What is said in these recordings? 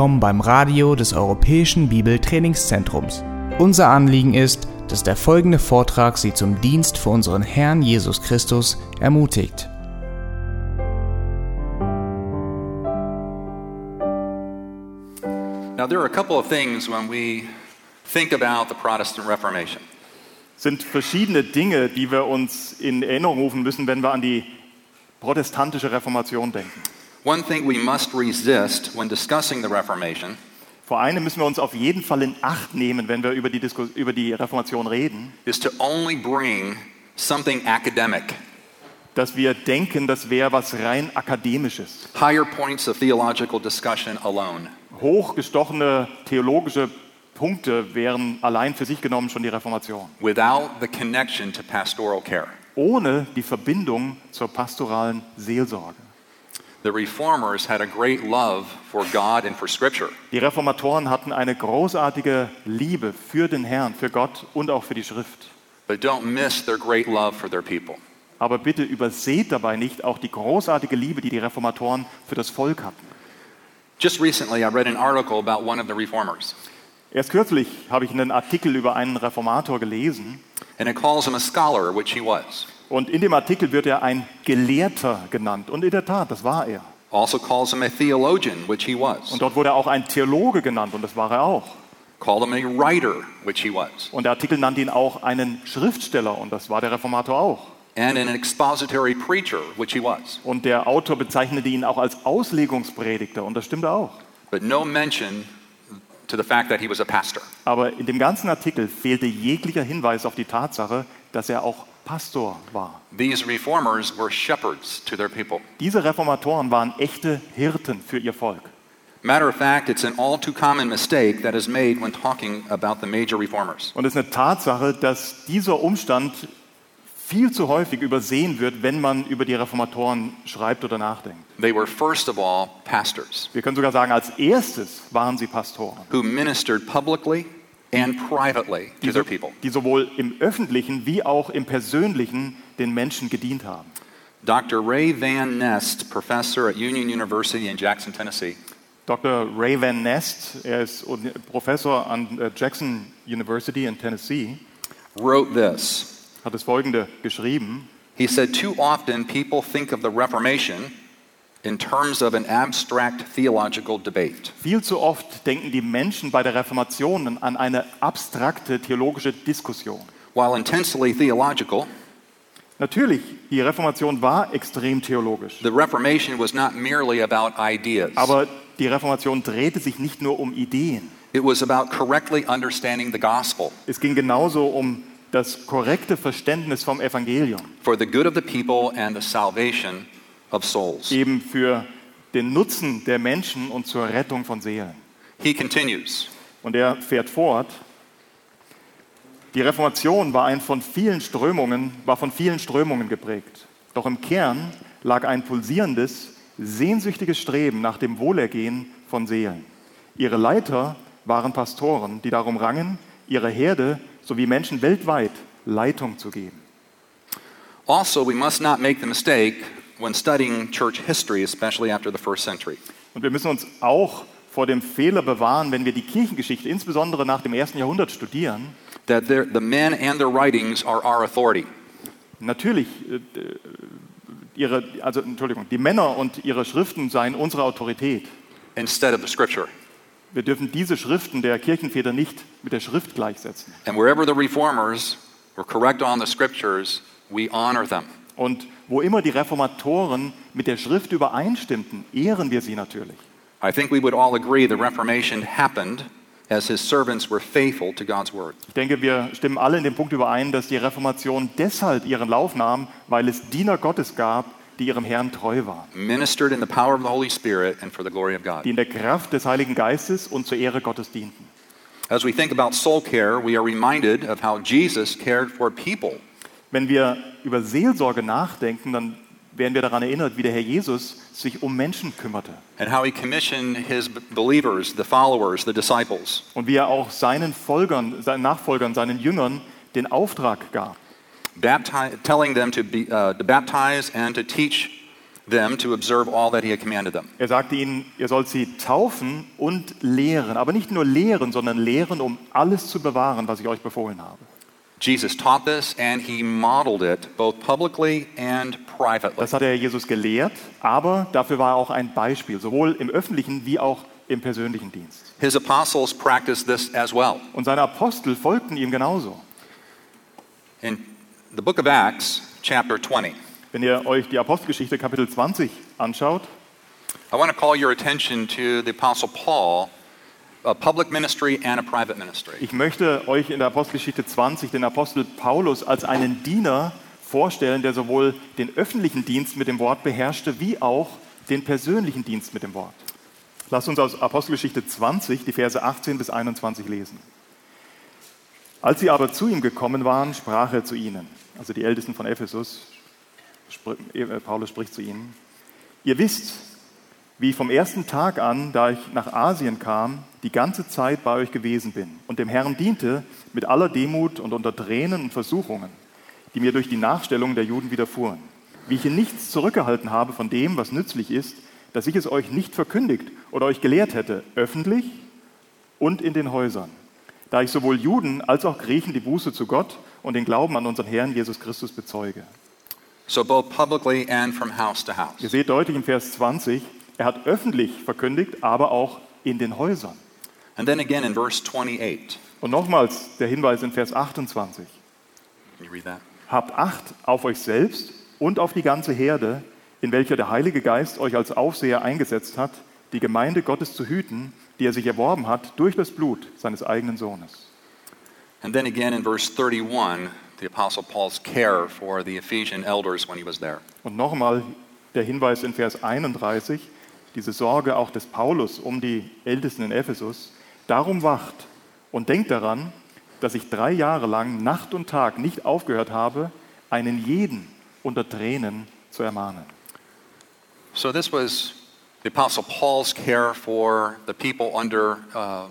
Willkommen beim Radio des Europäischen Bibeltrainingszentrums. Unser Anliegen ist, dass der folgende Vortrag Sie zum Dienst für unseren Herrn Jesus Christus ermutigt. Now, there are a couple of things when we think about the Protestant Reformation. sind verschiedene Dinge, die wir uns in Erinnerung rufen müssen, wenn wir an die protestantische Reformation denken. One thing we must resist when discussing the Reformation Vor einem müssen wir uns auf jeden Fall in Acht nehmen, wenn wir über die, Disku über die Reformation reden, is to only bring something academic, dass wir denken, das wäre was rein akademisches. higher points of theological discussion alone. Hochgestochene theologische Punkte wären allein für sich genommen schon die Reformation, without the connection to pastoral care. ohne die Verbindung zur pastoralen Seelsorge. The reformers had a great love for God and for Scripture, Die Reformatoren hatten eine großartige Liebe für den Herrn, für Gott und auch für die Schrift. but don't miss their great love for their people. Aber bitte überseht dabei nicht auch die großartige Liebe, die die Reformatoren für das Volk hatten. Just recently, I read an article about one of the reformers, Erst kürzlich habe ich einen Artikel über einen Reformator gelesen and it calls him a scholar, which he was. Und in dem Artikel wird er ein Gelehrter genannt und in der Tat, das war er. Also calls him a theologian, which he was. Und dort wurde er auch ein Theologe genannt und das war er auch. Called him a writer, which he was. Und der Artikel nannte ihn auch einen Schriftsteller und das war der Reformator auch. And an expository preacher, which he was. Und der Autor bezeichnete ihn auch als Auslegungspredigter und das stimmte auch. But no mention to the fact that he was a pastor. Aber in dem ganzen Artikel fehlte jeglicher Hinweis auf die Tatsache, dass er auch Pastor war. These reformers were shepherds to their people. Diese Reformatoren waren echte Hirten für ihr Volk. Matter of fact, it's an all too common mistake that is made when talking about the major reformers. Und es ist eine Tatsache, dass dieser Umstand viel zu häufig übersehen wird, wenn man über die Reformatoren schreibt oder nachdenkt. They were first of all pastors Wir können sogar sagen, als erstes waren sie Pastoren, who ministered publicly and privately to their people. die sowohl im öffentlichen wie auch im persönlichen den Menschen gedient haben. Dr. Ray Van Nest, professor at Union University in Jackson, Tennessee, Dr. Ray Van Nest, er ist Professor an äh, Jackson University in Tennessee, wrote this. hat das folgende geschrieben. He said, Too often people think of the Reformation in terms of an abstract theological debate. Viel zu oft denken die Menschen bei der Reformation an eine abstrakte theologische Diskussion. While intensely theological, Natürlich, die Reformation war extrem theologisch, the Reformation was not merely about ideas, aber die Reformation drehte sich nicht nur um Ideen. it was about correctly understanding the gospel Es ging genauso um das korrekte Verständnis vom Evangelium, for the good of the people and the salvation of souls. eben für den Nutzen der Menschen und zur Rettung von Seelen. He continues. Und er fährt fort, die Reformation war, ein von vielen Strömungen, war von vielen Strömungen geprägt. Doch im Kern lag ein pulsierendes, sehnsüchtiges Streben nach dem Wohlergehen von Seelen. Ihre Leiter waren Pastoren, die darum rangen, ihre Herde sowie Menschen weltweit Leitung zu geben. Also, we must not make the mistake when studying church history, especially after the first century, Und wir müssen uns auch vor dem Fehler bewahren, wenn wir die Kirchengeschichte, insbesondere nach dem ersten Jahrhundert, studieren, that the men and their writings are our authority. Natürlich, äh, ihre, also Entschuldigung, die Männer und ihre Schriften seien unsere Autorität. instead of the scripture. Wir dürfen diese Schriften der Kirchenväter nicht mit der Schrift gleichsetzen. And wherever the reformers were correct on the scriptures, we honor them. Und wo immer die Reformatoren mit der Schrift übereinstimmten, ehren wir sie natürlich. I think we would all agree the Reformation happened as his servants were faithful to God's word. Ich denke, wir stimmen alle in dem Punkt überein, dass die Reformation deshalb ihren Lauf nahm, weil es Diener Gottes gab, die ihrem Herrn treu waren, Ministered in the power of the Holy Spirit and for the glory of God. die in der Kraft des Heiligen Geistes und zur Ehre Gottes dienten. As we think about soul care, we are reminded of how Jesus cared for people. Wenn wir über Seelsorge nachdenken, dann werden wir daran erinnert, wie der Herr Jesus sich um Menschen kümmerte and how he commissioned his believers, the followers, the disciples, und wie er auch seinen Folgern, seinen Nachfolgern, seinen Jüngern den Auftrag gab, bapti- telling them to, be, uh, to baptize and to teach them to observe all that he had commanded them. Er sagte ihnen, ihr sollt sie taufen und lehren, aber nicht nur lehren, sondern lehren, um alles zu bewahren, was ich euch befohlen habe. Jesus taught this and he modeled it both publicly and privately. Das hat er Jesus gelehrt, aber dafür war er auch ein Beispiel, sowohl im öffentlichen wie auch im persönlichen Dienst. His apostles practiced this as well. Und seine Apostel folgten ihm genauso. In the book of Acts, chapter 20, Wenn ihr euch die Apostelgeschichte Kapitel 20 anschaut, I want to call your attention to the apostle Paul, a public ministry and a private ministry. ich möchte euch in der Apostelgeschichte 20 den Apostel Paulus als einen Diener vorstellen, der sowohl den öffentlichen Dienst mit dem Wort beherrschte, wie auch den persönlichen Dienst mit dem Wort. Lasst uns aus Apostelgeschichte 20 die Verse 18 bis 21 lesen. Als sie aber zu ihm gekommen waren, sprach er zu ihnen, also die Ältesten von Ephesus, äh, Paulus spricht zu ihnen, ihr wisst, wie vom ersten Tag an, da ich nach Asien kam, die ganze Zeit bei euch gewesen bin und dem Herrn diente mit aller Demut und unter Tränen und Versuchungen, die mir durch die Nachstellung der Juden widerfuhren. Wie ich in nichts zurückgehalten habe von dem, was nützlich ist, dass ich es euch nicht verkündigt oder euch gelehrt hätte, öffentlich und in den Häusern, da ich sowohl Juden als auch Griechen die Buße zu Gott und den Glauben an unseren Herrn Jesus Christus bezeuge. So, both publicly and from house to house. Ihr seht deutlich im Vers 20, er hat öffentlich verkündigt, aber auch in den Häusern. And then again in verse 28. Und nochmals der Hinweis in Vers 28. Can you read that? Habt Acht auf euch selbst und auf die ganze Herde, in welcher der Heilige Geist euch als Aufseher eingesetzt hat, die Gemeinde Gottes zu hüten, die er sich erworben hat durch das Blut seines eigenen Sohnes. And then again in verse 31, the apostle Paul's care for the Ephesian elders when he was there. Und nochmal der Hinweis in Vers 31, diese Sorge auch des Paulus um die Ältesten in Ephesus. Darum wacht und denkt daran, dass ich drei Jahre lang Nacht und Tag nicht aufgehört habe, einen jeden unter Tränen zu ermahnen. So this was the apostle Paul's care for the people under uh,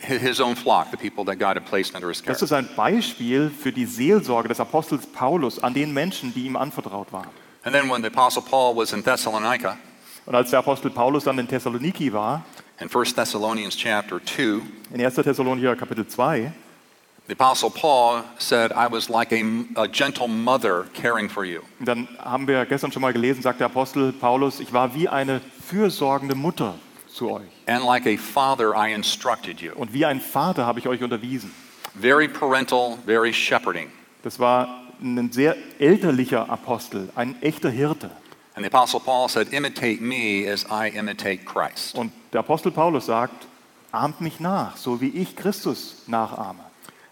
hi- his own flock, the people that God had placed under his care. Das ist ein Beispiel für die Seelsorge des Apostels Paulus an den Menschen, die ihm anvertraut waren. And then when the apostle Paul was in Thessalonica, Und als der Apostel Paulus dann in Thessaloniki war, in 1 Thessalonians chapter 2, in 1. Thessalonicher Kapitel 2, the apostle Paul said, I was like a, a gentle mother caring for you. dann haben wir gestern schon mal gelesen, sagt der Apostel Paulus, ich war wie eine fürsorgende Mutter zu euch. And like a father, I instructed you. Und wie ein Vater habe ich euch unterwiesen. Very parental, very shepherding. Das war ein sehr elterlicher Apostel, ein echter Hirte. And the apostle Paul said, Imitate me as I imitate Christ. Und der Apostel Paulus sagt, ahmt mich nach, so wie ich Christus nachahme.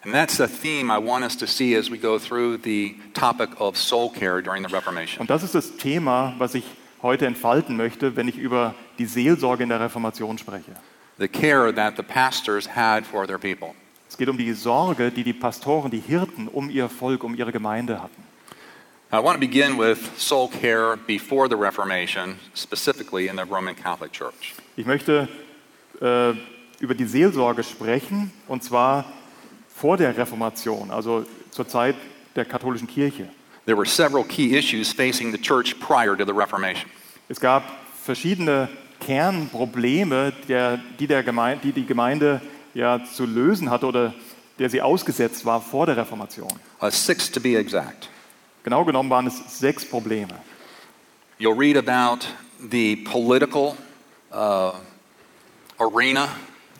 And that's the theme I want us to see as we go through the topic of soul care during the Reformation. Und das ist das Thema, was ich heute entfalten möchte, wenn ich über die Seelsorge in der Reformation spreche. The care that the pastors had for their people. Es geht um die Sorge, die die Pastoren, die Hirten um ihr Volk, um ihre Gemeinde hatten. I want to begin with soul care before the Reformation, specifically in the Roman Catholic Church. Ich möchte äh, über die Seelsorge sprechen, und zwar vor der Reformation, also zur Zeit der katholischen Kirche. There were several key issues facing the church prior to the Reformation. Es gab verschiedene Kernprobleme, der, die, der Gemeinde, die die Gemeinde ja zu lösen hatte oder der sie ausgesetzt war vor der Reformation. Uh, six to be exact. Genau genommen waren es sechs Probleme. You'll read about the political uh, arena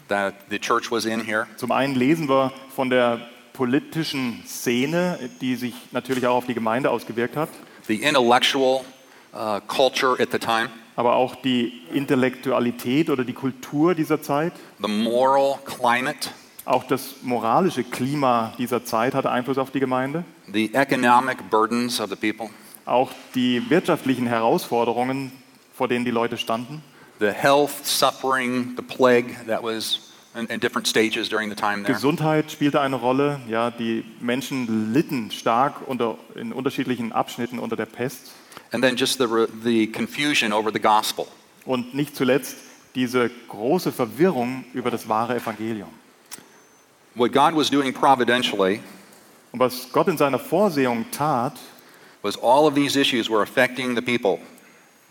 that the church was in here. Zum einen lesen wir von der politischen Szene, die sich natürlich auch auf die Gemeinde ausgewirkt hat, the intellectual uh, culture at the time, aber auch die Intellektualität oder die Kultur dieser Zeit, the moral climate, auch das moralische Klima dieser Zeit hatte Einfluss auf die Gemeinde, the economic burdens of the people, auch die wirtschaftlichen Herausforderungen, vor denen die Leute standen, the health suffering, the plague that was in, in different stages during the time there. Gesundheit spielte eine Rolle. Ja, die Menschen litten stark unter, in unterschiedlichen Abschnitten unter der Pest. And then just the, the confusion over the gospel. Und nicht zuletzt diese große Verwirrung über das wahre Evangelium. What God was doing providentially Und was Gott in seiner Vorsehung tat, was all of these issues were affecting the people.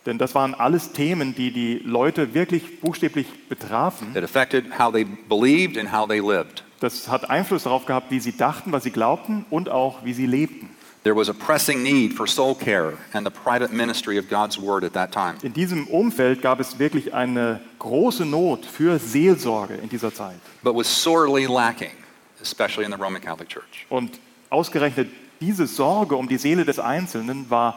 Denn das waren alles Themen, die die Leute wirklich buchstäblich betrafen. It affected how they believed and how they lived. Das hat Einfluss darauf gehabt, wie sie dachten, was sie glaubten und auch wie sie lebten. There was a pressing need for soul care and the private ministry of God's word at that time. In diesem Umfeld gab es wirklich eine große Not für Seelsorge in dieser Zeit. but was sorely lacking, especially in the Roman Catholic Church. Und ausgerechnet diese Sorge um die Seele des Einzelnen war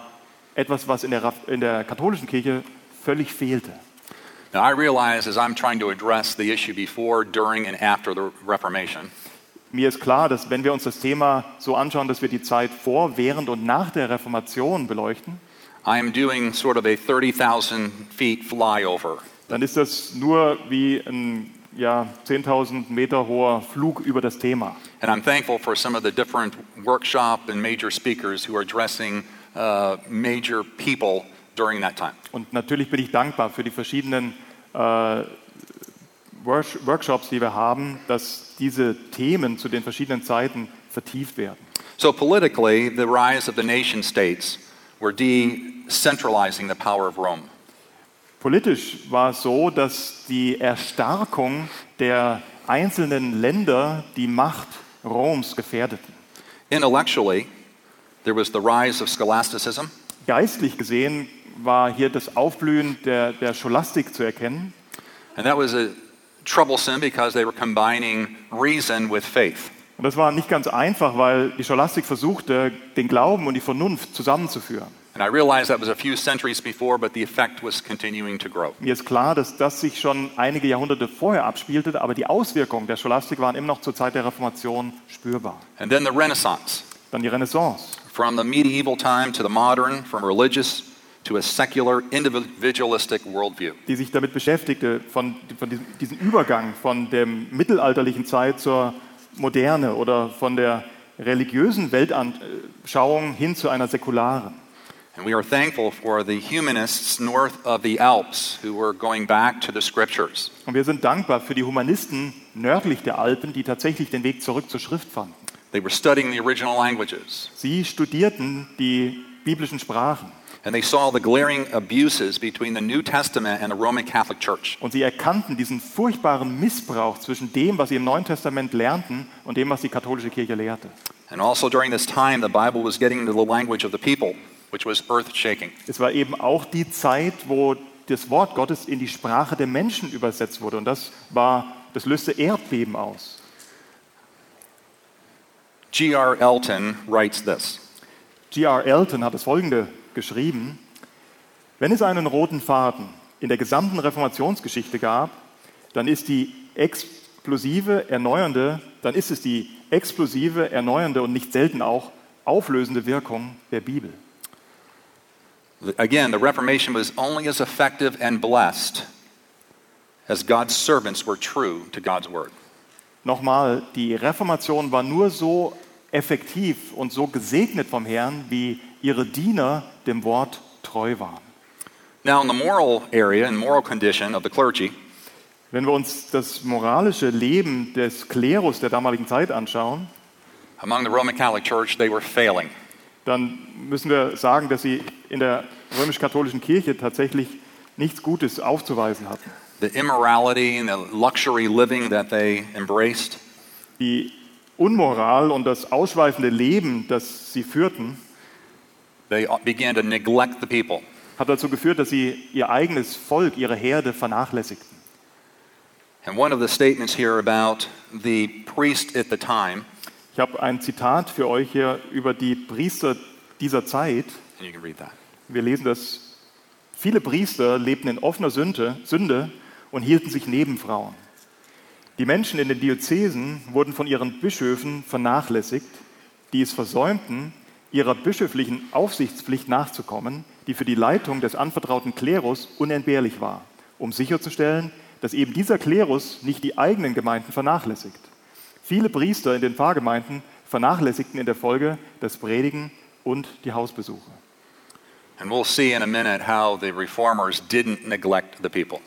etwas, was in der, in der katholischen Kirche völlig fehlte. Now, I realize as I'm trying to address the issue before, during, and after the Reformation, Mir ist klar, dass wenn wir uns das Thema so anschauen, dass wir die Zeit vor, während und nach der Reformation beleuchten, I am doing sort of a 30,000 feet flyover. dann ist das nur wie ein ja, 10.000 Meter hoher Flug über das Thema. And I'm thankful for some of the different workshop and major speakers who are addressing uh, major people during that time. Und natürlich bin ich dankbar für die verschiedenen Work- Workshops, die wir haben, dass diese Themen zu den verschiedenen Zeiten vertieft werden. So, politically, the rise of the nation states were decentralizing the power of Rome. Politisch war es so, dass die Erstarkung der einzelnen Länder die Macht Roms gefährdeten. Intellectually, there was the rise of scholasticism, Geistlich gesehen war hier das Aufblühen der, der Scholastik zu erkennen. and that was a troublesome because they were combining reason with faith. Und das war nicht ganz einfach, weil die Scholastik versuchte, den Glauben und die Vernunft zusammenzuführen. And I realized that was a few centuries before, but the effect was continuing to grow. Mir ist klar, dass das sich schon einige Jahrhunderte vorher abspielte, aber die Auswirkungen der Scholastik waren immer noch zur Zeit der Reformation spürbar. And then the Renaissance, Dann die Renaissance. From the medieval time to the modern, from religious to a secular, individualistic worldview. die sich damit beschäftigte, von, von diesem, diesem Übergang von der mittelalterlichen Zeit zur Moderne oder von der religiösen Weltanschauung hin zu einer säkularen. And we are thankful for the humanists north of the Alps who were going back to the scriptures. Und wir sind dankbar für die Humanisten nördlich der Alpen, die tatsächlich den Weg zurück zur Schrift fanden. They were studying the original languages, Sie studierten die biblischen Sprachen and they saw the glaring abuses between the New Testament and the Roman Catholic Church. und sie erkannten diesen furchtbaren Missbrauch zwischen dem, was sie im Neuen Testament lernten und dem, was die katholische Kirche lehrte. And also during this time, the Bible was getting into the language of the people, which was earth shaking. Es war eben auch die Zeit, wo das Wort Gottes in die Sprache der Menschen übersetzt wurde. Und das, war, das löste Erdbeben aus. G.R. Elton writes this G.R. Elton hat das folgende geschrieben. Wenn es einen roten Faden in der gesamten Reformationsgeschichte gab, dann ist die explosive, erneuernde, dann ist es die explosive, erneuernde und nicht selten auch auflösende Wirkung der Bibel. Again, the Reformation was only as effective and blessed as God's servants were true to God's word. Nochmal, die Reformation war nur so effektiv und so gesegnet vom Herrn, wie ihre Diener dem Wort treu waren. Now, in the moral area and moral condition of the clergy, Wenn wir uns das moralische Leben des Klerus der damaligen Zeit anschauen, among the Roman Catholic Church, they were failing. dann müssen wir sagen, dass sie in der römisch-katholischen Kirche tatsächlich nichts Gutes aufzuweisen hatten. The immorality and the luxury living that they embraced Die Unmoral und das ausschweifende Leben, das sie führten, they began to neglect the people. hat dazu geführt, dass sie ihr eigenes Volk, ihre Herde vernachlässigten. And one of the statements here about the priest at the time, Ich habe ein Zitat für euch hier über die Priester dieser Zeit. and you can read that. Wir lesen das. Viele Priester lebten in offener Sünde, Sünde und hielten sich neben Frauen. Die Menschen in den Diözesen wurden von ihren Bischöfen vernachlässigt, die es versäumten, ihrer bischöflichen Aufsichtspflicht nachzukommen, die für die Leitung des anvertrauten Klerus unentbehrlich war, um sicherzustellen, dass eben dieser Klerus nicht die eigenen Gemeinden vernachlässigt. Viele Priester in den Pfarrgemeinden vernachlässigten in der Folge das Predigen und die Hausbesuche.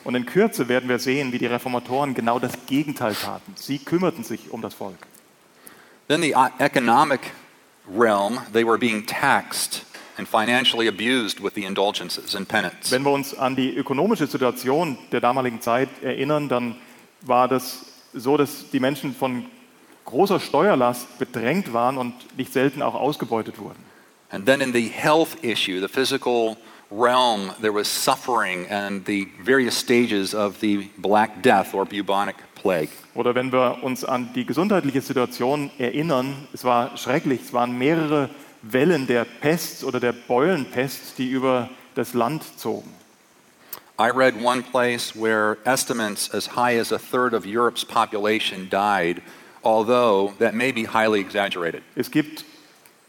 Und in Kürze werden wir sehen, wie die Reformatoren genau das Gegenteil taten. Sie kümmerten sich um das Volk. Then the uh, economic realm, they were being taxed and financially abused with the indulgences and penance. Wenn wir uns an die ökonomische Situation der damaligen Zeit erinnern, dann war das so, dass die Menschen von großer Steuerlast bedrängt waren und nicht selten auch ausgebeutet wurden. And then in the health issue, the physical realm, there was suffering and the various stages of the Black Death or bubonic plague. Oder wenn wir uns an die gesundheitliche Situation erinnern, es war schrecklich, es waren mehrere Wellen der Pest oder der Beulenpest, die über das Land zogen. I read one place where estimates as high as a third of Europe's population died, although that may be highly exaggerated. Es gibt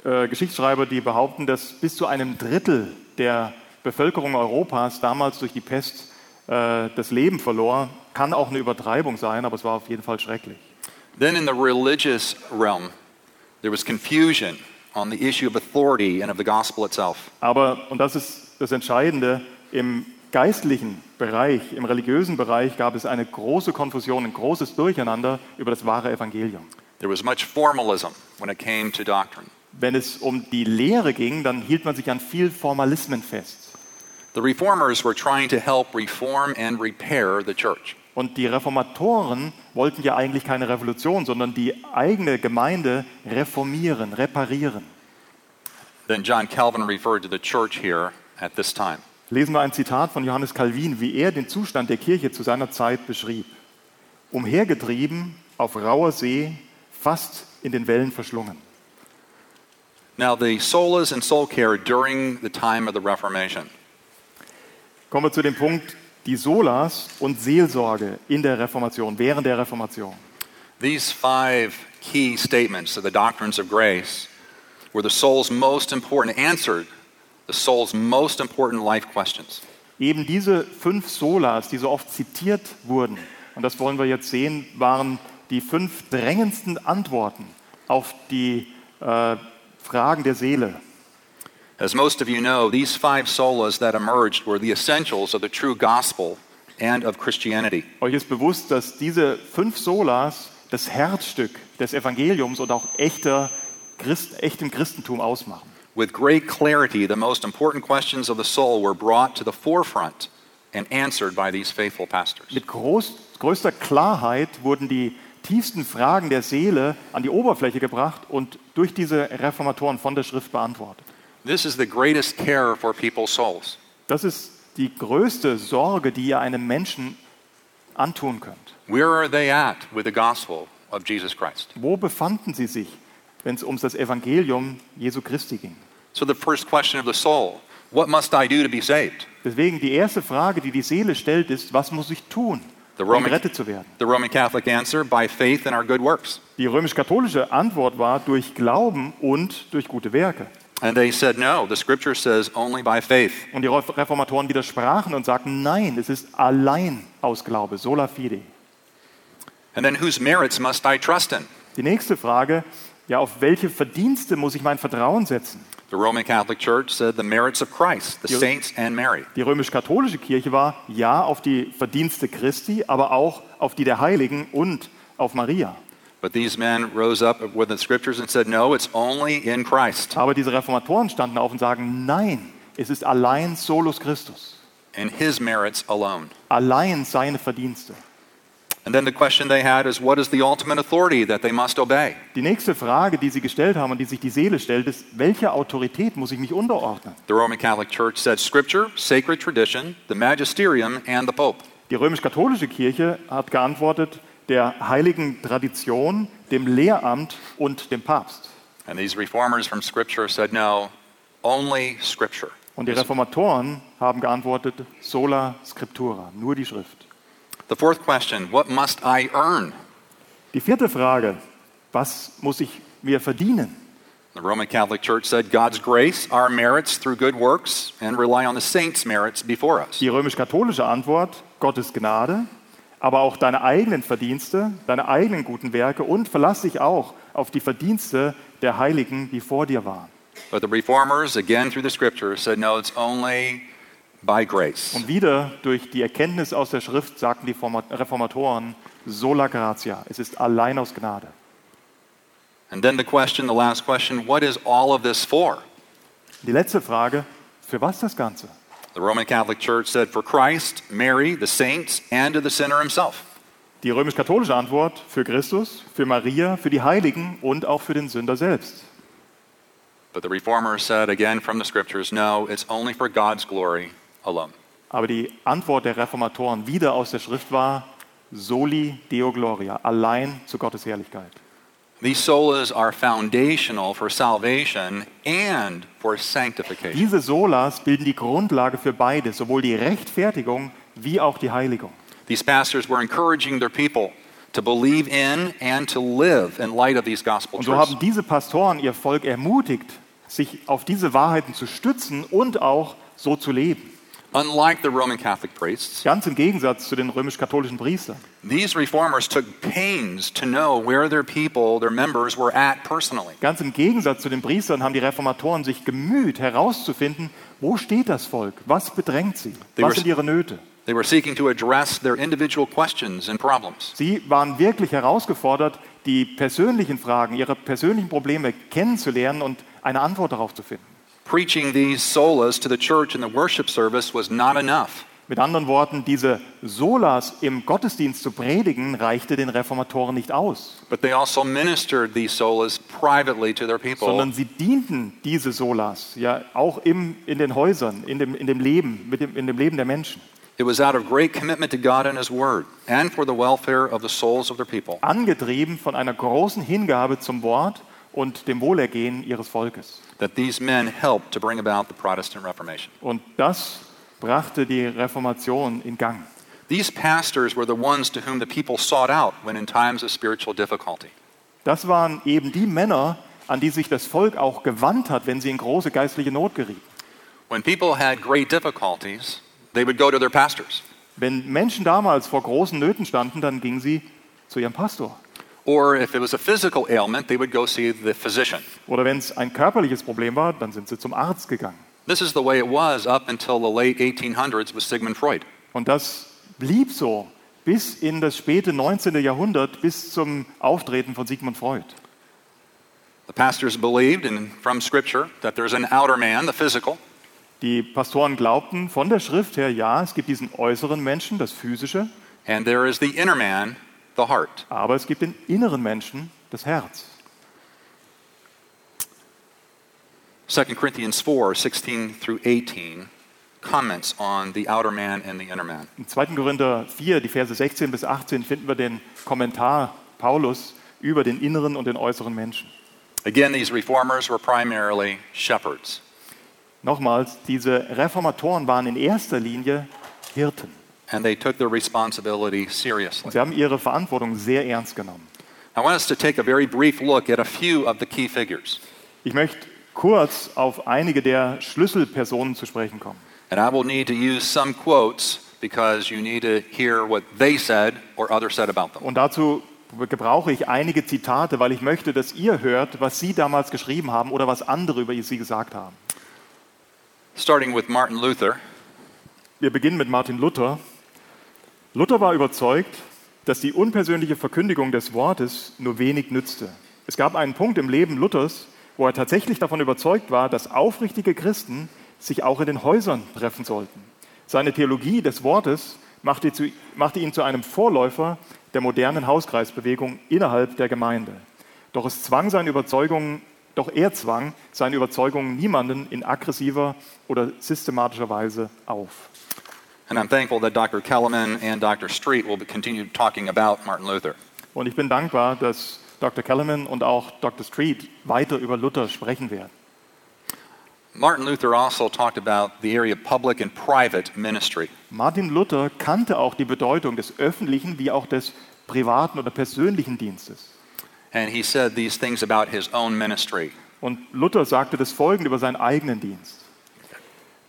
äh, Geschichtsschreiber, die behaupten, dass bis zu einem Drittel der Bevölkerung Europas damals durch die Pest äh, das Leben verlor. Kann auch eine Übertreibung sein, aber es war auf jeden Fall schrecklich. Then in the religious realm, there was confusion on the issue of authority and of the gospel itself. Aber, und das ist das Entscheidende, im geistlichen Bereich, im religiösen Bereich gab es eine große Konfusion, ein großes Durcheinander über das wahre Evangelium. There was much formalism when it came to doctrine. Wenn es um die Lehre ging, dann hielt man sich an viel Formalismen fest. The reformers were trying to help reform and repair the church. Und die Reformatoren wollten ja eigentlich keine Revolution, sondern die eigene Gemeinde reformieren, reparieren. Then John Calvin referred to the church here at this time. Lesen wir ein Zitat von Johannes Calvin, wie er den Zustand der Kirche zu seiner Zeit beschrieb. Umhergetrieben auf rauer See, fast in den Wellen verschlungen. Now, the solas and soul care during the time of the Reformation. Kommen wir zu dem Punkt, die Solas und Seelsorge in der Reformation, während der Reformation. These five key statements of the doctrines of grace were the soul's most important, answered the soul's most important life questions. Eben diese fünf Solas, die so oft zitiert wurden, und das wollen wir jetzt sehen, waren die fünf drängendsten Antworten auf die äh, Fragen der Seele. As most of you know, these five solas that emerged were the essentials of the true gospel and of Christianity. Euch ist bewusst, dass diese fünf Solas das Herzstück des Evangeliums und auch echter Christ, echtem Christentum ausmachen. With great clarity, the most important questions of the soul were brought to the forefront and answered by these faithful pastors. Mit groß, größter Klarheit wurden die tiefsten Fragen der Seele an die Oberfläche gebracht und durch diese Reformatoren von der Schrift beantwortet. This is the greatest care for people's souls. Das ist die größte Sorge, die ihr einem Menschen antun könnt. Where are they at with the gospel of Jesus Christ? Wo befanden sie sich, wenn es um das Evangelium Jesu Christi ging? So, the first question of the soul what must I do to be saved? Deswegen die erste Frage, die die Seele stellt, ist, was muss ich tun, um gerettet zu werden? the Roman Catholic answer by faith in our good works. Die römisch-katholische Antwort war durch Glauben und durch gute Werke. And they said, no, the scripture says only by faith. Und die Reformatoren widersprachen und sagten, nein, es ist allein aus Glaube, sola fide. And then whose merits must I trust in? Die nächste Frage, ja, auf welche Verdienste muss ich mein Vertrauen setzen? The Roman Catholic Church said the merits of Christ, the You- saints, and Mary. Die römisch-katholische Kirche war ja auf die Verdienste Christi, aber auch auf die der Heiligen und auf Maria. But these men rose up with the scriptures and said, no, it's only in Christ, Aber diese Reformatoren standen auf und sagen, nein, es ist allein solus Christus, in his merits alone. allein seine Verdienste. Die nächste Frage, die sie gestellt haben und die sich die Seele stellt, ist, welcher Autorität muss ich mich unterordnen? The Roman Catholic Church said Scripture, sacred tradition, the magisterium, and the Pope. Die römisch-katholische Kirche hat geantwortet, der heiligen Tradition, dem Lehramt und dem Papst. And these reformers from Scripture said, no, only Scripture. Und die Reformatoren haben geantwortet, sola scriptura, nur die Schrift. The fourth question, what must I earn? Die vierte Frage, was muss ich mir verdienen? The Roman Catholic Church said God's grace, our merits through good works, and rely on the saints' merits before us. Die römisch-katholische Antwort, Gottes Gnade, aber auch deine eigenen Verdienste, deine eigenen guten Werke und verlass dich auch auf die Verdienste der Heiligen, die vor dir waren. But the reformers, again through the scripture, said no, it's only by grace. Und wieder durch die Erkenntnis aus der Schrift sagten die Forma- Reformatoren, sola gratia, es ist allein aus Gnade. And then the question, the last question, what is all of this for? Die letzte Frage, für was das Ganze? The Roman Catholic Church said, For Christ, Mary, the saints, and to the sinner himself. Die römisch-katholische Antwort für Christus, für Maria, für die Heiligen und auch für den Sünder selbst. But the Reformers said again from the scriptures, No, it's only for God's glory alone. Aber die Antwort der Reformatoren wieder aus der Schrift war Soli Deo Gloria, allein zu Gottes Herrlichkeit. These solas are foundational for salvation and for sanctification. Diese Solas bilden die Grundlage für beides, sowohl die Rechtfertigung wie auch die Heiligung. These pastors were encouraging their people to believe in and to live in light of these gospel Und so truths. haben diese Pastoren ihr Volk ermutigt, sich auf diese Wahrheiten zu stützen und auch so zu leben. Unlike the Roman Catholic priests, Ganz im Gegensatz zu den römisch-katholischen Priestern. these reformers took pains to know where their people, their members, were at personally. Ganz im Gegensatz zu den Priestern haben die Reformatoren sich gemüht, herauszufinden, wo steht das Volk, was bedrängt sie, They was were- sind ihre Nöte. They were seeking to address their individual questions and problems. Sie waren wirklich herausgefordert, die persönlichen Fragen, ihre persönlichen Probleme kennenzulernen und eine Antwort darauf zu finden. Preaching these solas to the church in the worship service was not enough. Mit anderen Worten, diese Solas im Gottesdienst zu predigen, reichte den Reformatoren nicht aus, But they also ministered these solas privately to their people sondern sie dienten diese Solas ja auch im, in den Häusern, in dem, in dem Leben, mit dem, in dem Leben der Menschen. It was out of great commitment to God and His Word and for the welfare of the souls of their people. Angetrieben von einer großen Hingabe zum Wort und dem Wohlergehen ihres Volkes. That these men helped to bring about the Protestant Reformation. Und das brachte die Reformation in Gang. These pastors were the ones to whom the people sought out when in times of spiritual difficulty. Das waren eben die Männer, an die sich das Volk auch gewandt hat, wenn sie in große geistliche Not gerieten. When people had great difficulties, they would go to their pastors. Wenn Menschen damals vor großen Nöten standen, dann gingen sie zu ihrem Pastor. Or if it was a physical ailment, they would go see the physician. Oder wenn es ein körperliches Problem war, dann sind sie zum Arzt gegangen. This is the way it was up until the late 1800s with Sigmund Freud. Und das blieb so bis in das späte 19. Jahrhundert, bis zum Auftreten von Sigmund Freud. The pastors believed, and from Scripture, that there's an outer man, the physical, Die Pastoren glaubten von der Schrift her, ja, es gibt diesen äußeren Menschen, das Physische, and there is the inner man, the heart. aber es gibt den inneren Menschen, das Herz. 2 Corinthians 4 16 through 18 comments on the outer man and the inner man. Im 2. Korinther 4, die Verse 16 bis 18, finden wir den Kommentar Paulus über den inneren und den äußeren Menschen. Again, these reformers were primarily shepherds. Nochmals, diese Reformatoren waren in erster Linie Hirten. And they took their responsibility seriously. sie haben ihre Verantwortung sehr ernst genommen. I want us to take a very brief look at a few of the key figures. Ich möchte kurz auf einige der Schlüsselpersonen zu sprechen kommen. And I will need to use some quotes because you need to hear what they said or others said about them. Und dazu gebrauche ich einige Zitate, weil ich möchte, dass ihr hört, was sie damals geschrieben haben oder was andere über sie gesagt haben. Starting with Martin Luther, Wir beginnen mit Martin Luther. Luther war überzeugt, dass die unpersönliche Verkündigung des Wortes nur wenig nützte. Es gab einen Punkt im Leben Luthers, wo er tatsächlich davon überzeugt war, dass aufrichtige Christen sich auch in den Häusern treffen sollten. Seine Theologie des Wortes machte, zu, machte ihn zu einem Vorläufer der modernen Hauskreisbewegung innerhalb der Gemeinde. Doch es zwang seine Überzeugungen, doch er zwang seine Überzeugungen niemanden in aggressiver oder systematischer Weise auf. And I'm thankful that Dr. Kellerman and Dr. Street will continue talking about Martin Luther. Und ich bin dankbar, dass Dr. Kellerman und auch Dr. Street weiter über Luther sprechen werden. Martin Luther also talked about the area of public and private ministry. Martin Luther kannte auch die Bedeutung des öffentlichen wie auch des privaten oder persönlichen Dienstes. And he said these things about his own ministry. Und Luther sagte das Folgende über seinen eigenen Dienst.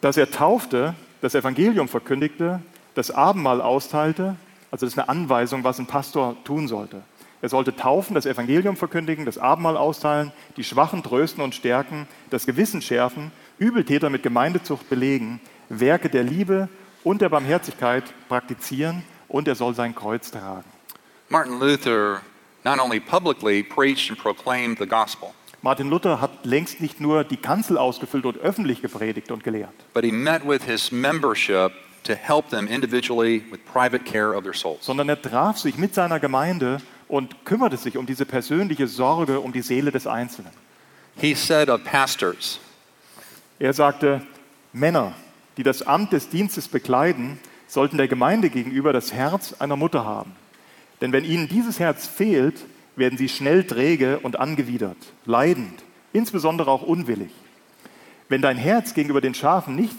Dass er taufte, das Evangelium verkündigte, das Abendmahl austeilte, also das ist eine Anweisung, was ein Pastor tun sollte. Er sollte taufen, das Evangelium verkündigen, das Abendmahl austeilen, die Schwachen trösten und stärken, das Gewissen schärfen, Übeltäter mit Gemeindezucht belegen, Werke der Liebe und der Barmherzigkeit praktizieren und er soll sein Kreuz tragen. Martin Luther not only publicly preached and proclaimed the gospel, Martin Luther hat längst nicht nur die Kanzel ausgefüllt und öffentlich gepredigt und gelehrt, but he met with his membership to help them individually with private care of their souls. sondern er traf sich mit seiner Gemeinde und kümmerte sich um diese persönliche Sorge um die Seele des Einzelnen. He said of pastors, Er sagte, Männer, die das Amt des Dienstes bekleiden, sollten der Gemeinde gegenüber das Herz einer Mutter haben. Denn wenn ihnen dieses Herz fehlt, werden sie schnell träge und angewidert, leidend, insbesondere auch unwillig. Wenn dein Herz gegenüber den Schafen nicht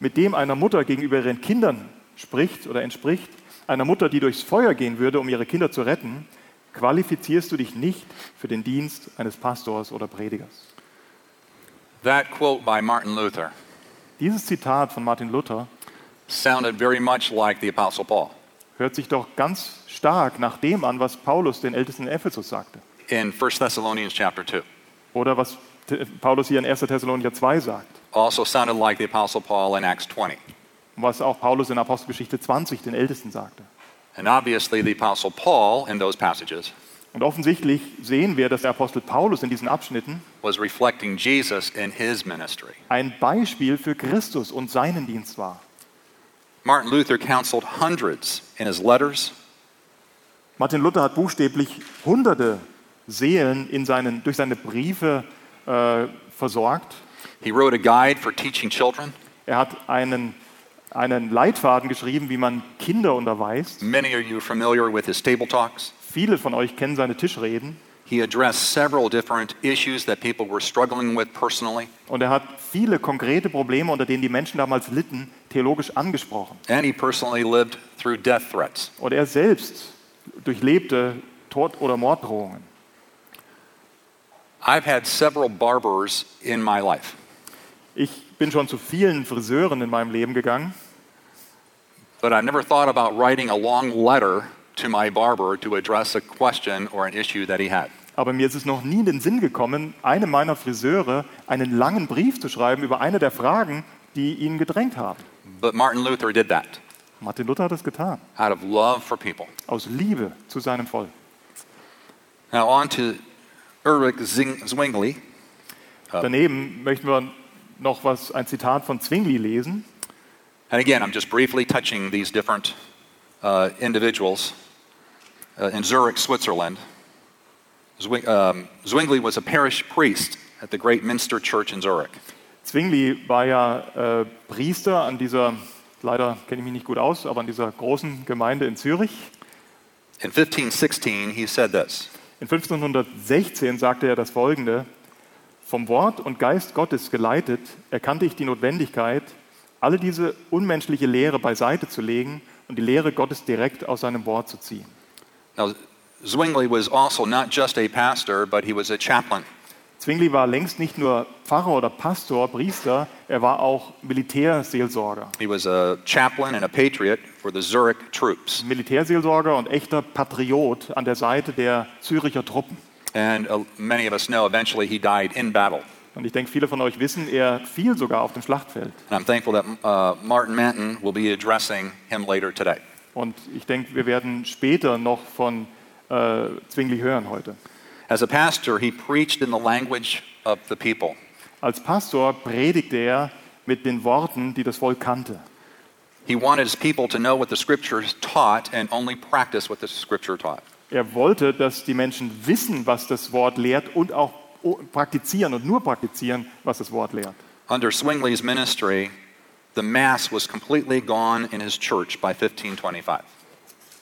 mit dem einer Mutter gegenüber ihren Kindern spricht oder entspricht, einer Mutter, die durchs Feuer gehen würde, um ihre Kinder zu retten, qualifizierst du dich nicht für den Dienst eines Pastors oder Predigers. that quote by Martin Luther Dieses Zitat von Martin Luther sounded very much like the Apostle Paul. hört sich doch ganz stark nach dem an, was Paulus den Ältesten in Ephesus sagte. in 1 Thessalonians chapter 2. Oder was Paulus hier in 1. Thessalonicher 2 sagt. Also sounded like the Apostle Paul in Acts 20. Und was auch Paulus in Apostelgeschichte 20 den Ältesten sagte. And obviously, the Apostle Paul in those passages Und offensichtlich sehen wir, dass der Apostel Paulus in diesen Abschnitten ein Beispiel für Christus und seinen Dienst war. Martin Luther counseled hundreds in his letters, Martin Luther hat buchstäblich hunderte Seelen in seinen, durch seine Briefe äh, versorgt. he wrote a guide for teaching children. Er hat einen, einen Leitfaden geschrieben, wie man Kinder unterweist. Many of you are familiar with his table talks. Viele von euch kennen seine Tischreden. He addressed several different issues that people were struggling with personally, Und er hat viele konkrete Probleme, unter denen die Menschen damals litten, theologisch angesprochen. and he personally lived through death threats. Und er selbst durchlebte Tod- oder Morddrohungen. I've had several barbers in my life, Ich bin schon zu vielen Friseuren in meinem Leben gegangen, but I've never thought about writing a long letter to my barber to address a question or an issue that he had. aber mir ist es noch nie in den Sinn gekommen, einem meiner Friseure einen langen Brief zu schreiben über eine der Fragen, die ihn gedrängt haben. But Martin Luther did that Martin Luther hat es getan, out of love for people. aus Liebe zu seinem Volk. Now, on to Ulrich Zwingli. Daneben möchten wir noch was, ein Zitat von Zwingli lesen. And again, I'm just briefly touching these different uh, individuals uh, in Zurich, Switzerland. Zwing, um, Zwingli was a parish priest at the great Minster Church in Zurich. Zwingli war ja äh, Priester an dieser, leider kenne ich mich nicht gut aus, aber an dieser großen Gemeinde in Zürich. In 1516, he said this In 1516 sagte er das folgende: Vom Wort und Geist Gottes geleitet, erkannte ich die Notwendigkeit, alle diese unmenschliche Lehre beiseite zu legen und die Lehre Gottes direkt aus seinem Wort zu ziehen. Now, Zwingli was also not just a pastor, but he was a chaplain. Zwingli war längst nicht nur Pfarrer oder Pastor, Priester, er war auch Militärseelsorger. He was a chaplain and a patriot for the Zurich troops. Militärseelsorger und echter Patriot an der Seite der Züricher Truppen. And uh, many of us know eventually he died in battle. Und ich denke, viele von euch wissen, er fiel sogar auf dem Schlachtfeld. And I'm thankful that uh, Martin Manton will be addressing him later today. Und ich denke, wir werden später noch von äh, Zwingli hören heute. As a pastor, he preached in the language of the people. Als Pastor predigte er mit den Worten, die das Volk kannte. He wanted his people to know what the scriptures taught and only practice what the scripture taught. Er wollte, dass die Menschen wissen, was das Wort lehrt und auch praktizieren und nur praktizieren, was das Wort lehrt. Under Zwingli's ministry, the Mass was completely gone in his church by 1525.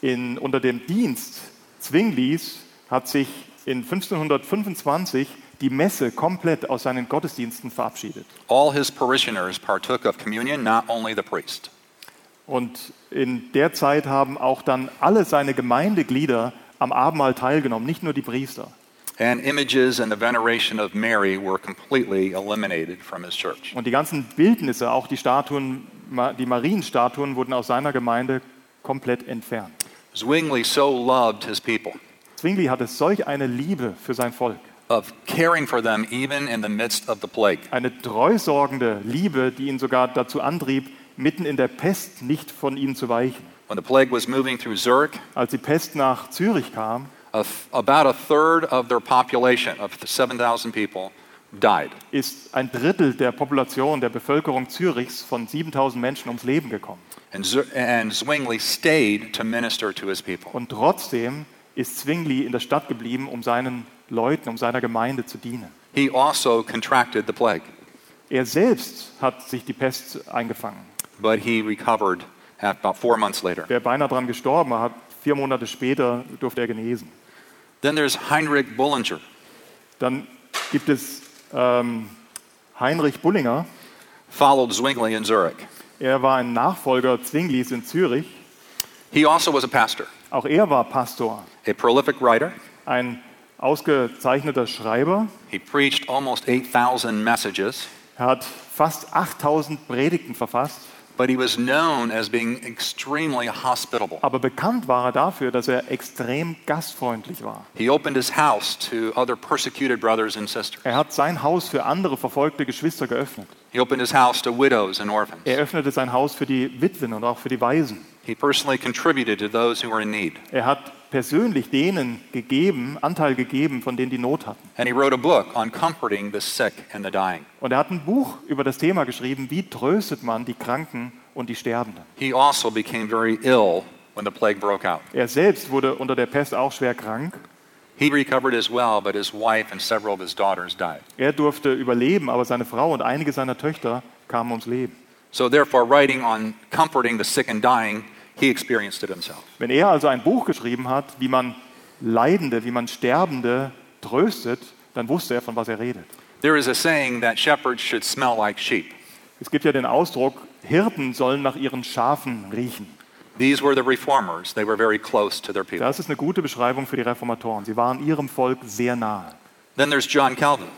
In, unter dem Dienst Zwinglis hat sich in 1525 die Messe komplett aus seinen Gottesdiensten verabschiedet. All his parishioners partook of communion, not only the priest. Und in der Zeit haben auch dann alle seine Gemeindeglieder am Abendmahl teilgenommen, nicht nur die Priester. And images and the veneration of Mary were completely eliminated from his church. Und die ganzen Bildnisse, auch die Statuen, die Marienstatuen wurden aus seiner Gemeinde komplett entfernt. Zwingli so loved his people, Zwingli hatte solch eine Liebe für sein Volk, of caring for them even in the midst of the plague. eine treusorgende Liebe, die ihn sogar dazu antrieb, mitten in der Pest nicht von ihnen zu weichen. When the plague was moving through Zurich, Als die Pest nach Zürich kam, about a third of their population, of the 7,000 people, died. ist ein Drittel der Population, der Bevölkerung Zürichs von 7000 Menschen ums Leben gekommen. And Zwingli stayed to minister to his people. Und trotzdem ist Zwingli in der Stadt geblieben, um seinen Leuten, um seiner Gemeinde zu dienen. He also contracted the plague, Er selbst hat sich die Pest eingefangen. but he recovered about four months later. Wäre beinahe daran gestorben, hat vier Monate später durfte er genesen. Then there's Heinrich Bullinger. Dann gibt es ähm, Heinrich Bullinger. Followed Zwingli in Zurich. Er war ein Nachfolger Zwinglis in Zürich. He also was a pastor, Auch er war Pastor, a prolific writer. ein ausgezeichneter Schreiber. He preached almost 8,000 messages, Er hat fast 8000 Predigten verfasst. but he was known as being extremely hospitable. Aber bekannt war er dafür, dass er extrem gastfreundlich war. He opened his house to other persecuted brothers and sisters. Er hat sein Haus für andere verfolgte Geschwister geöffnet. He opened his house to widows and orphans. Er öffnete sein Haus für die Witwen und auch für die Waisen. He personally contributed to those who were in need. Er hat persönlich denen gegeben, Anteil gegeben, von denen die Not hatten. And he wrote a book on comforting the sick and the dying. Und er hat ein Buch über das Thema geschrieben, wie tröstet man die Kranken und die Sterbenden. He also became very ill when the plague broke out. Er selbst wurde unter der Pest auch schwer krank. He recovered as well, but his wife and several of his daughters died. Er durfte überleben, aber seine Frau und einige seiner Töchter kamen ums Leben. So, therefore, writing on comforting the sick and dying, he experienced it himself. Wenn er also ein Buch geschrieben hat, wie man Leidende, wie man Sterbende tröstet, dann wusste er, von was er redet. There is a saying that shepherds should smell like sheep. Es gibt ja den Ausdruck, Hirten sollen nach ihren Schafen riechen. These were the reformers. They were very close to their people. Das ist eine gute Beschreibung für die Reformatoren. Sie waren ihrem Volk sehr nahe. Then there's John Calvin,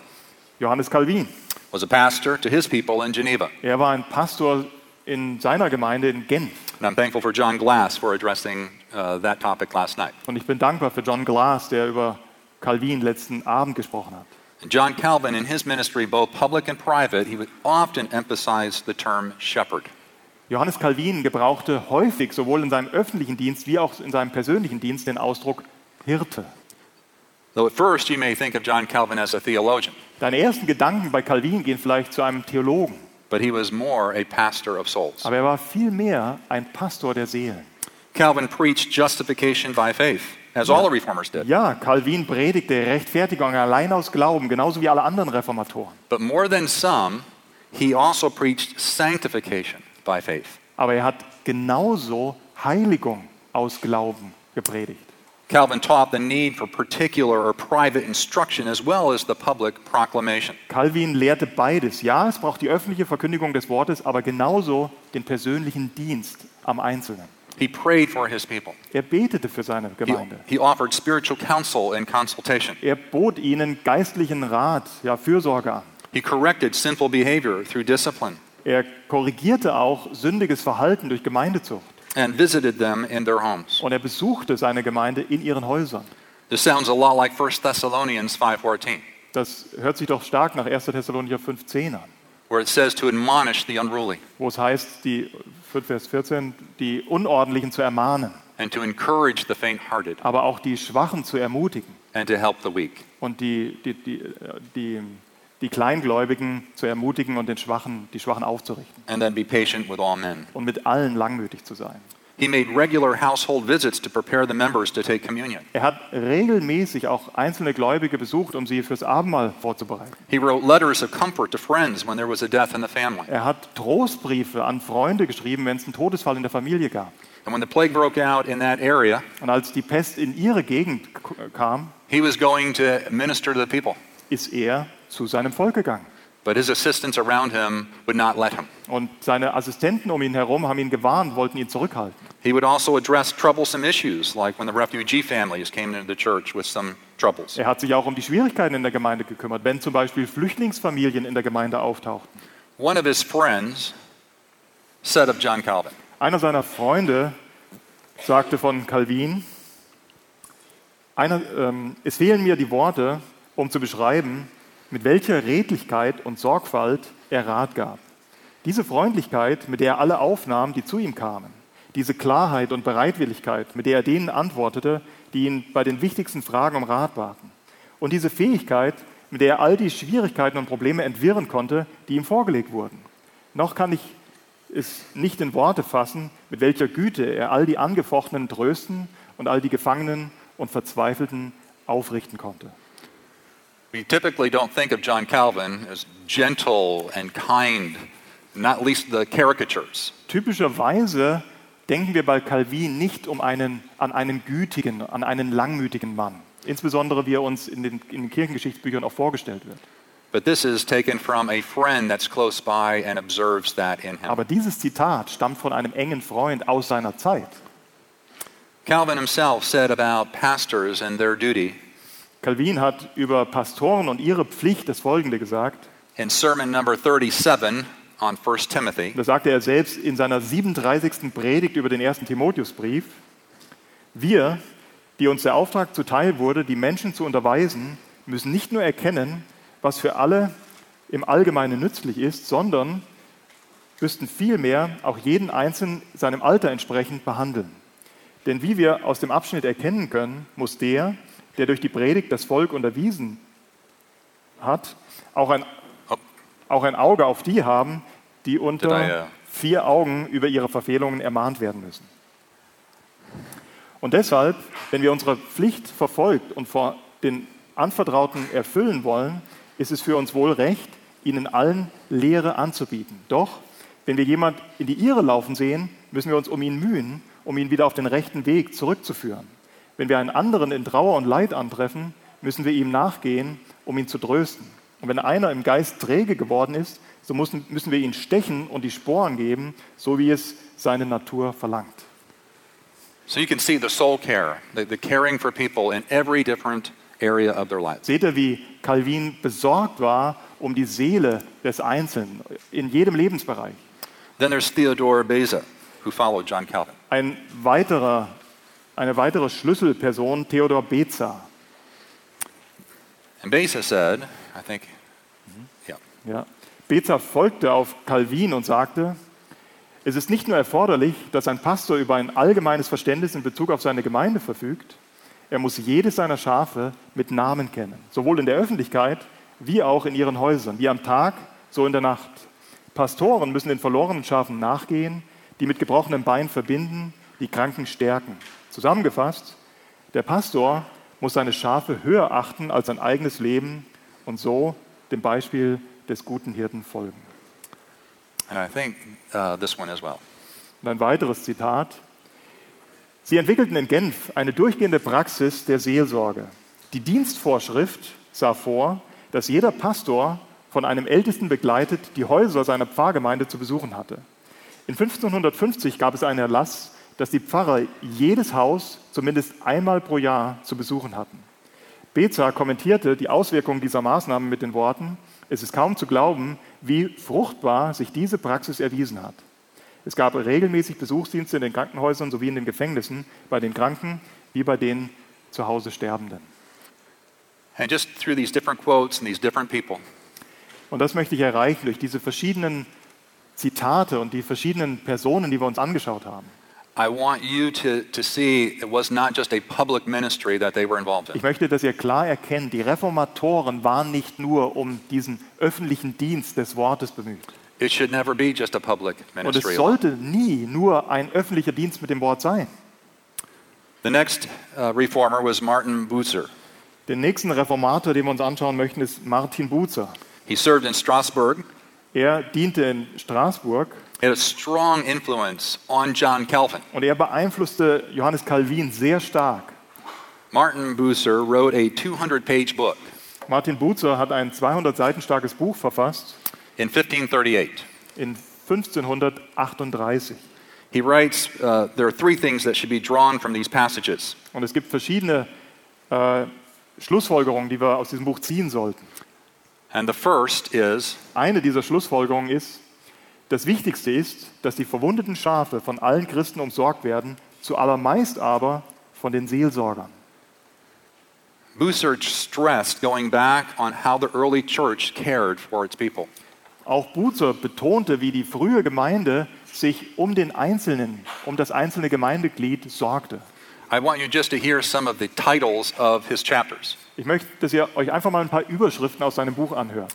Johannes Calvin, was a pastor to his people in Geneva. er war ein Pastor in seiner Gemeinde in Genf. And I'm thankful for John Glass for addressing uh, that topic last night. Und ich bin dankbar für John Glass, der über Calvin letzten Abend gesprochen hat. John Calvin, in his ministry, both public and private, he would often emphasize the term shepherd. Johannes Calvin gebrauchte häufig, sowohl in seinem öffentlichen Dienst wie auch in seinem persönlichen Dienst, den Ausdruck Hirte. Though at first you may think of John Calvin as a theologian, Deine ersten Gedanken bei Calvin gehen vielleicht zu einem Theologen, but he was more a pastor of souls. aber er war vielmehr ein Pastor der Seelen. Calvin preached justification by faith, as all the reformers did. Ja, Calvin predigte Rechtfertigung allein aus Glauben, genauso wie alle anderen Reformatoren. But more than some, he also preached sanctification by faith. Aber er hat genauso Heiligung aus Glauben gepredigt. Calvin taught the need for particular or private instruction as well as the public proclamation. Calvin lehrte beides. Ja, es braucht die öffentliche Verkündigung des Wortes, aber genauso den persönlichen Dienst am Einzelnen. He prayed for his people. Er betete für seine He, Gemeinde. he offered spiritual counsel and consultation. Er bot ihnen geistlichen Rat, ja Fürsorge an. He corrected sinful behavior through discipline Er korrigierte auch sündiges Verhalten durch Gemeindezucht. And visited them in their homes. Und er besuchte seine Gemeinde in ihren Häusern. This sounds a lot like 1 Thessalonians 5:14, Das hört sich doch stark nach 1. Thessalonicher 5,10 an, where it says to admonish the unruly wo es heißt, die 5 Vers 14, die Unordentlichen zu ermahnen, and to encourage the faint-hearted aber auch die Schwachen zu ermutigen and to help the weak. und die, die, die, äh, die, die Kleingläubigen zu ermutigen und den Schwachen, die Schwachen aufzurichten and then be patient with all men. und mit allen langmütig zu sein. He made regular household visits to prepare the members to take communion. Er hat regelmäßig auch einzelne Gläubige besucht, um sie fürs Abendmahl vorzubereiten. He wrote letters of comfort to friends when there was a death in the family. Er hat Trostbriefe an Freunde geschrieben, wenn es einen Todesfall in der Familie gab. And when the plague broke out in that area, Und als die Pest in ihre Gegend kam, he was going to minister to the people. ist er zu seinem Volk gegangen. But his assistants around him would not let him. Und seine Assistenten um ihn herum haben ihn gewarnt, wollten ihn zurückhalten. He would also address troublesome issues, like when the refugee families came into the church with some troubles. Er hat sich auch um die Schwierigkeiten in der Gemeinde gekümmert, wenn zum Beispiel Flüchtlingsfamilien in der Gemeinde auftauchten. One of his friends said of John Calvin, Einer seiner Freunde sagte von Calvin, einer, ähm, es fehlen mir die Worte, um zu beschreiben, mit welcher Redlichkeit und Sorgfalt er Rat gab. Diese Freundlichkeit, mit der er alle aufnahm, die zu ihm kamen, diese Klarheit und Bereitwilligkeit, mit der er denen antwortete, die ihn bei den wichtigsten Fragen um Rat baten. Und diese Fähigkeit, mit der er all die Schwierigkeiten und Probleme entwirren konnte, die ihm vorgelegt wurden. Noch kann ich es nicht in Worte fassen, mit welcher Güte er all die Angefochtenen trösten und all die Gefangenen und Verzweifelten aufrichten konnte. We typically don't think of John Calvin as gentle and kind, not least the caricatures. Typischerweise denken wir bei Calvin nicht um einen, an einen gütigen, an einen langmütigen Mann. Insbesondere wie er uns in den, in den Kirchengeschichtsbüchern auch vorgestellt wird. Aber dieses Zitat stammt von einem engen Freund aus seiner Zeit. Calvin himself said about pastors and their duty Calvin hat über Pastoren und ihre Pflicht das Folgende gesagt. in sermon number 37 on 1 Timothy. Das sagte er selbst in seiner 37. Predigt über den ersten Timotheusbrief. Wir, die uns der Auftrag zuteil wurde, die Menschen zu unterweisen, müssen nicht nur erkennen, was für alle im Allgemeinen nützlich ist, sondern müssten vielmehr auch jeden Einzelnen seinem Alter entsprechend behandeln. Denn wie wir aus dem Abschnitt erkennen können, muss der, der durch die Predigt das Volk unterwiesen hat, auch ein, auch ein Auge auf die haben, die unter vier Augen über ihre Verfehlungen ermahnt werden müssen. Und deshalb, wenn wir unsere Pflicht verfolgt und vor den Anvertrauten erfüllen wollen, ist es für uns wohl recht, ihnen allen Lehre anzubieten. Doch, wenn wir jemand in die Irre laufen sehen, müssen wir uns um ihn mühen, um ihn wieder auf den rechten Weg zurückzuführen. Wenn wir einen anderen in Trauer und Leid antreffen, müssen wir ihm nachgehen, um ihn zu trösten. Und wenn einer im Geist träge geworden ist, so müssen, müssen wir ihn stechen und die Sporen geben, so wie es seine Natur verlangt. So you can see the soul care, the, the caring for people in every different area of their lives. Seht ihr, wie Calvin besorgt war um die Seele des Einzelnen in jedem Lebensbereich? Then there's Theodore Beza, who followed John Calvin. Ein weiterer, eine weitere Schlüsselperson, Theodor Beza. And Beza said, I think, yeah, Ja. Beza folgte auf Calvin und sagte, es ist nicht nur erforderlich, dass ein Pastor über ein allgemeines Verständnis in Bezug auf seine Gemeinde verfügt, er muss jedes seiner Schafe mit Namen kennen, sowohl in der Öffentlichkeit wie auch in ihren Häusern, wie am Tag, so in der Nacht. Pastoren müssen den verlorenen Schafen nachgehen, die mit gebrochenem Bein verbinden, die Kranken stärken. Zusammengefasst, der Pastor muss seine Schafe höher achten als sein eigenes Leben und so dem Beispiel des guten Hirten folgen. and I think uh, this one as well. Und ein weiteres Zitat. Sie entwickelten in Genf eine durchgehende Praxis der Seelsorge. Die Dienstvorschrift sah vor, dass jeder Pastor von einem Ältesten begleitet die Häuser seiner Pfarrgemeinde zu besuchen hatte. In 1550 gab es einen Erlass, dass die Pfarrer jedes Haus zumindest einmal pro Jahr zu besuchen hatten. Beza kommentierte die Auswirkungen dieser Maßnahmen mit den Worten, es ist kaum zu glauben, wie fruchtbar sich diese Praxis erwiesen hat. Es gab regelmäßig Besuchsdienste in den Krankenhäusern sowie in den Gefängnissen bei den Kranken wie bei den zu Hause Sterbenden. And just through these different quotes and these different people, Und das möchte ich erreichen durch diese verschiedenen Zitate und die verschiedenen Personen, die wir uns angeschaut haben. I want you to, to see it was not just a public ministry that they were involved in. Ich möchte, dass ihr klar erkennt, die Reformatoren waren nicht nur um diesen öffentlichen Dienst des Wortes bemüht. It should never be just a public Und es ministry. sollte nie nur ein öffentlicher Dienst mit dem Wort sein. The next uh, reformer was Martin Bucer. Den nächsten Reformator, den wir uns anschauen möchten, ist Martin Bucer. He served in Strasbourg. Er diente in Straßburg a strong influence on John Calvin. und er beeinflusste Johannes Calvin sehr stark. Martin Bucer wrote a 200 page book Martin Bucer hat ein 200 Seiten starkes Buch verfasst in 1538. in 1538. He writes uh, there are three things that should be drawn from these passages. Und es gibt verschiedene äh, Schlussfolgerungen, die wir aus diesem Buch ziehen sollten. And the first is Eine dieser Schlussfolgerungen ist, das Wichtigste ist, dass die verwundeten Schafe von allen Christen umsorgt werden, zuallermeist aber von den Seelsorgern. Bucer stressed going back on how the early church cared for its people. Auch Buzer betonte, wie die frühe Gemeinde sich um den Einzelnen, um das einzelne Gemeindeglied sorgte. I want you just to hear some of the titles of his chapters. Ich möchte, dass ihr euch einfach mal ein paar Überschriften aus seinem Buch anhört.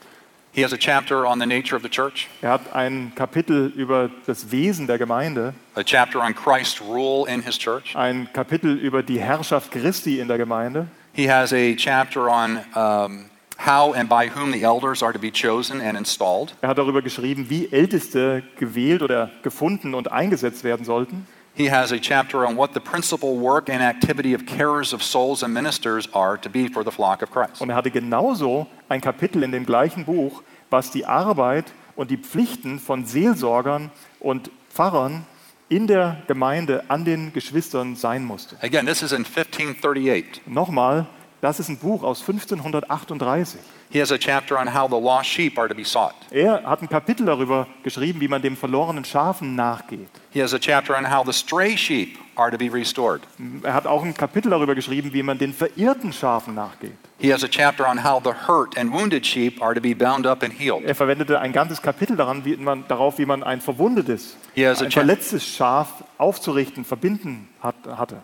He has a chapter on the nature of the church, Er hat ein Kapitel über das Wesen der Gemeinde, a chapter on Christ's rule in his church. ein Kapitel über die Herrschaft Christi in der Gemeinde. He has a chapter on um, how and by whom the elders are to be chosen and installed. Er hat darüber geschrieben, wie Älteste gewählt oder gefunden und eingesetzt werden sollten. He has a chapter on what the principal work and activity of carers of souls and ministers are to be for the flock of Christ. Und er hatte genauso ein Kapitel in dem gleichen Buch, was die Arbeit und die Pflichten von Seelsorgern und Pfarrern in der Gemeinde an den Geschwistern sein musste. Again, this is in 1538. Nochmal, das ist ein Buch aus 1538. He has a chapter on how the lost sheep are to be sought. Er hat ein Kapitel darüber geschrieben, wie man dem verlorenen Schafen nachgeht. He has a chapter on how the stray sheep are to be restored. Er hat auch ein Kapitel darüber geschrieben, wie man den verirrten Schafen nachgeht. He has a chapter on how the hurt and wounded sheep are to be bound up and healed. Er verwendete ein ganzes Kapitel daran, wie man, darauf, wie man ein verwundetes, ein verletztes Schaf aufzurichten, verbinden hat, hatte.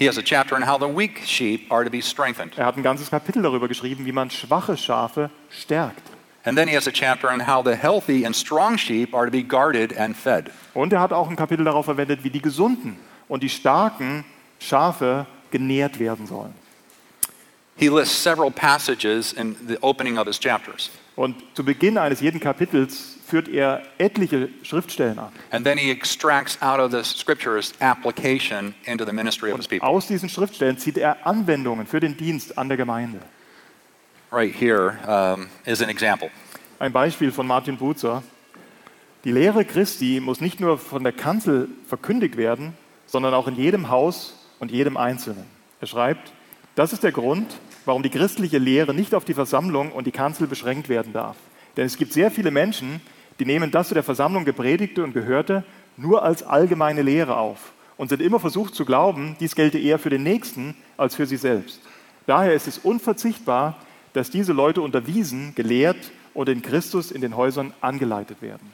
He has a chapter on how the weak sheep are to be strengthened. Er hat ein ganzes Kapitel darüber geschrieben, wie man schwache Schafe stärkt. And then he has a chapter on how the healthy and strong sheep are to be guarded and fed. Und er hat auch ein Kapitel darauf verwendet, wie die gesunden und die starken Schafe genährt werden sollen. He lists several passages in the opening of his chapters. Und zu Beginn eines jeden Kapitels führt er etliche Schriftstellen an. And then he extracts out of the scriptures application into the ministry of his people. Aus diesen Schriftstellen zieht er Anwendungen für den Dienst an der Gemeinde. Right here um, is an example. Ein Beispiel von Martin Buzer. Die Lehre Christi muss nicht nur von der Kanzel verkündigt werden, sondern auch in jedem Haus und jedem Einzelnen. Er schreibt, das ist der Grund, warum die christliche Lehre nicht auf die Versammlung und die Kanzel beschränkt werden darf. Denn es gibt sehr viele Menschen, die nehmen das zu der Versammlung gepredigte und gehörte nur als allgemeine Lehre auf und sind immer versucht zu glauben, dies gelte eher für den Nächsten als für sie selbst. Daher ist es unverzichtbar, dass diese Leute unterwiesen, gelehrt und in Christus in den Häusern angeleitet werden.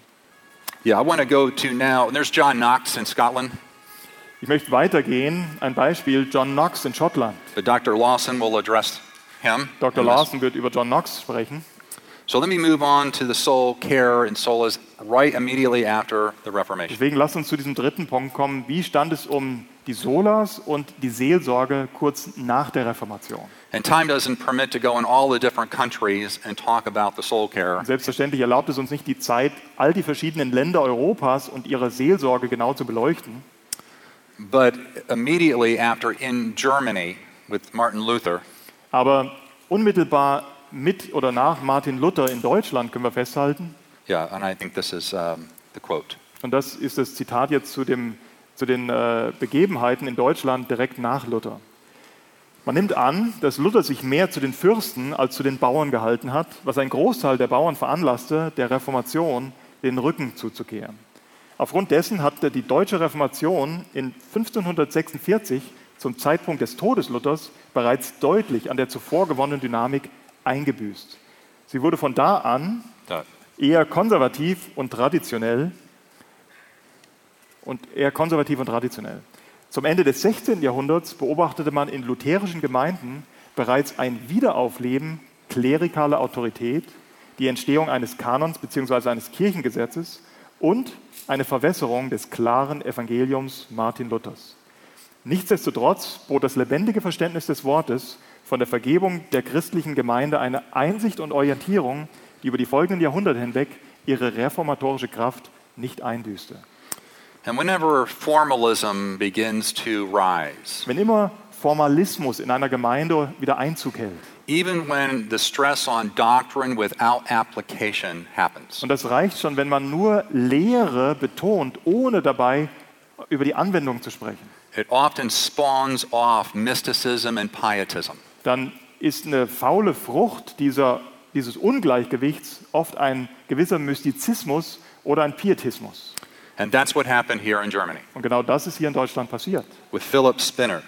Yeah, I want to go to now. There's John Knox in Scotland. Ich möchte weitergehen. Ein Beispiel, John Knox in Schottland. But Dr. Lawson will address him. Dr. Larson wird über John Knox sprechen. So let me move on to the soul care and solas right immediately after the Reformation. Deswegen lasst uns zu diesem dritten Punkt kommen. Wie stand es um die Solas und die Seelsorge kurz nach der Reformation? And time doesn't permit to go in all the different countries and talk about the soul care. Selbstverständlich erlaubt es uns nicht die Zeit, all die verschiedenen Länder Europas und ihre Seelsorge genau zu beleuchten. But immediately after in Germany with Martin Luther, Aber unmittelbar mit oder nach Martin Luther in Deutschland können wir festhalten, yeah, and I think this is um, the quote. und das ist das Zitat jetzt zu, dem, zu den äh, Begebenheiten in Deutschland direkt nach Luther. Man nimmt an, dass Luther sich mehr zu den Fürsten als zu den Bauern gehalten hat, was ein Großteil der Bauern veranlasste, der Reformation den Rücken zuzukehren. Aufgrund dessen hatte die deutsche Reformation in 1546 zum Zeitpunkt des Todes Luthers bereits deutlich an der zuvor gewonnenen Dynamik eingebüßt. Sie wurde von da an eher konservativ und traditionell und eher konservativ und traditionell. Zum Ende des 16. Jahrhunderts beobachtete man in lutherischen Gemeinden bereits ein Wiederaufleben klerikaler Autorität, die Entstehung eines Kanons bzw. eines Kirchengesetzes und eine Verwässerung des klaren Evangeliums Martin Luthers. Nichtsdestotrotz bot das lebendige Verständnis des Wortes von der Vergebung der christlichen Gemeinde eine Einsicht und Orientierung, die über die folgenden Jahrhunderte hinweg ihre reformatorische Kraft nicht einbüßte. and whenever formalism begins to rise, Wenn immer Formalismus in einer Gemeinde wieder Einzug hält, even when the stress on doctrine without application happens, und das reicht schon, wenn man nur Lehre betont, ohne dabei über die Anwendung zu sprechen, it often spawns off mysticism and pietism. Dann ist eine faule Frucht dieser, dieses Ungleichgewichts oft ein gewisser Mystizismus oder ein Pietismus. And that's what happened here in Germany Und genau das ist hier in Deutschland passiert. with Philip Spinner.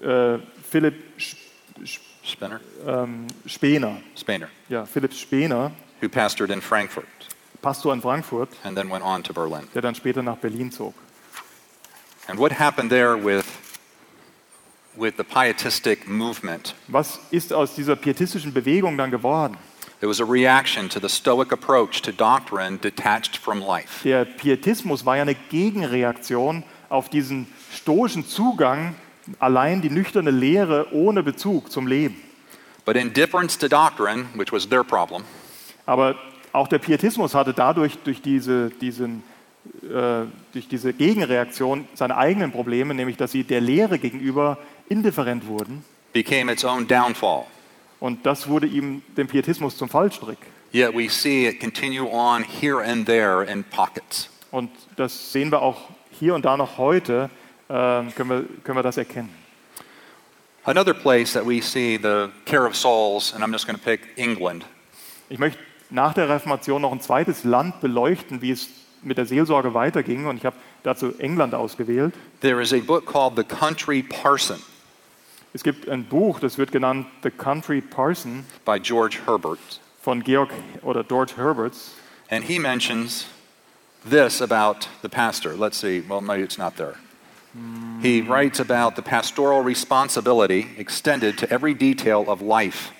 Äh, Philipp Sch- Sch- Spinner? ähm, Spener, Spener, ja, Philipp Spener, who pastored in Frankfurt Pastor in Frankfurt, and then went on to Berlin. der dann später nach Berlin zog. And what happened there with with the pietistic movement? Was ist aus dieser pietistischen Bewegung dann geworden? It was a reaction to the Stoic approach to doctrine detached from life. Der Pietismus war ja eine Gegenreaktion auf diesen stoischen Zugang, allein die nüchterne Lehre ohne Bezug zum Leben. But indifference to doctrine, which was their problem, Aber auch der Pietismus hatte dadurch, durch diese, diesen, äh, durch diese Gegenreaktion, seine eigenen Probleme, nämlich dass sie der Lehre gegenüber indifferent wurden. became its own downfall. Und das wurde ihm dem Pietismus zum Fallstrick. Yet we see it continue on here and there in pockets. Und das sehen wir auch hier und da noch heute, äh, können, wir, können wir das erkennen. Another place that we see the care of souls, and I'm just going to pick England, Ich möchte nach der Reformation noch ein zweites Land beleuchten, wie es mit der Seelsorge weiterging. Und ich habe dazu England ausgewählt. there is a book called The Country Parson Es gibt ein Buch, das wird genannt The Country Parson by George Herbert. von Georg oder George Herberts. And he mentions this about the pastor. Let's see, well, maybe it's not there. He writes about the pastoral responsibility extended to every detail of life.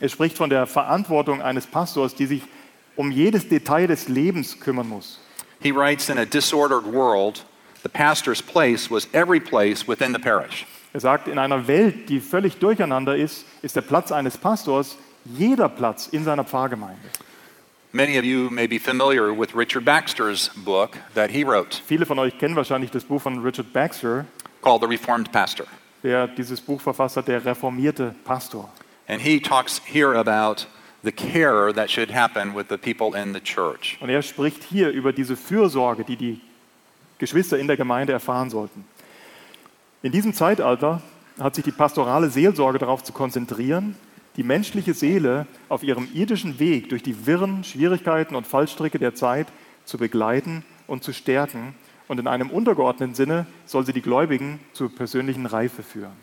Er spricht von der Verantwortung eines Pastors, die sich um jedes Detail des Lebens kümmern muss. He writes in a disordered world, the pastor's place was every place within the parish. Er sagt, in einer Welt, die völlig durcheinander ist, ist der Platz eines Pastors jeder Platz in seiner Pfarrgemeinde. Many of you may be familiar with Richard Baxter's book that he wrote Viele von euch kennen wahrscheinlich das Buch von Richard Baxter, called The Reformed Pastor. der dieses Buch verfasst hat, der reformierte Pastor. And he talks here about the care that should happen with the people in the church. Und er spricht hier über diese Fürsorge, die die Geschwister in der Gemeinde erfahren sollten. In diesem Zeitalter hat sich die pastorale Seelsorge darauf zu konzentrieren, die menschliche Seele auf ihrem irdischen Weg durch die Wirren, Schwierigkeiten und Fallstricke der Zeit zu begleiten und zu stärken. Und in einem untergeordneten Sinne soll sie die Gläubigen zur persönlichen Reife führen.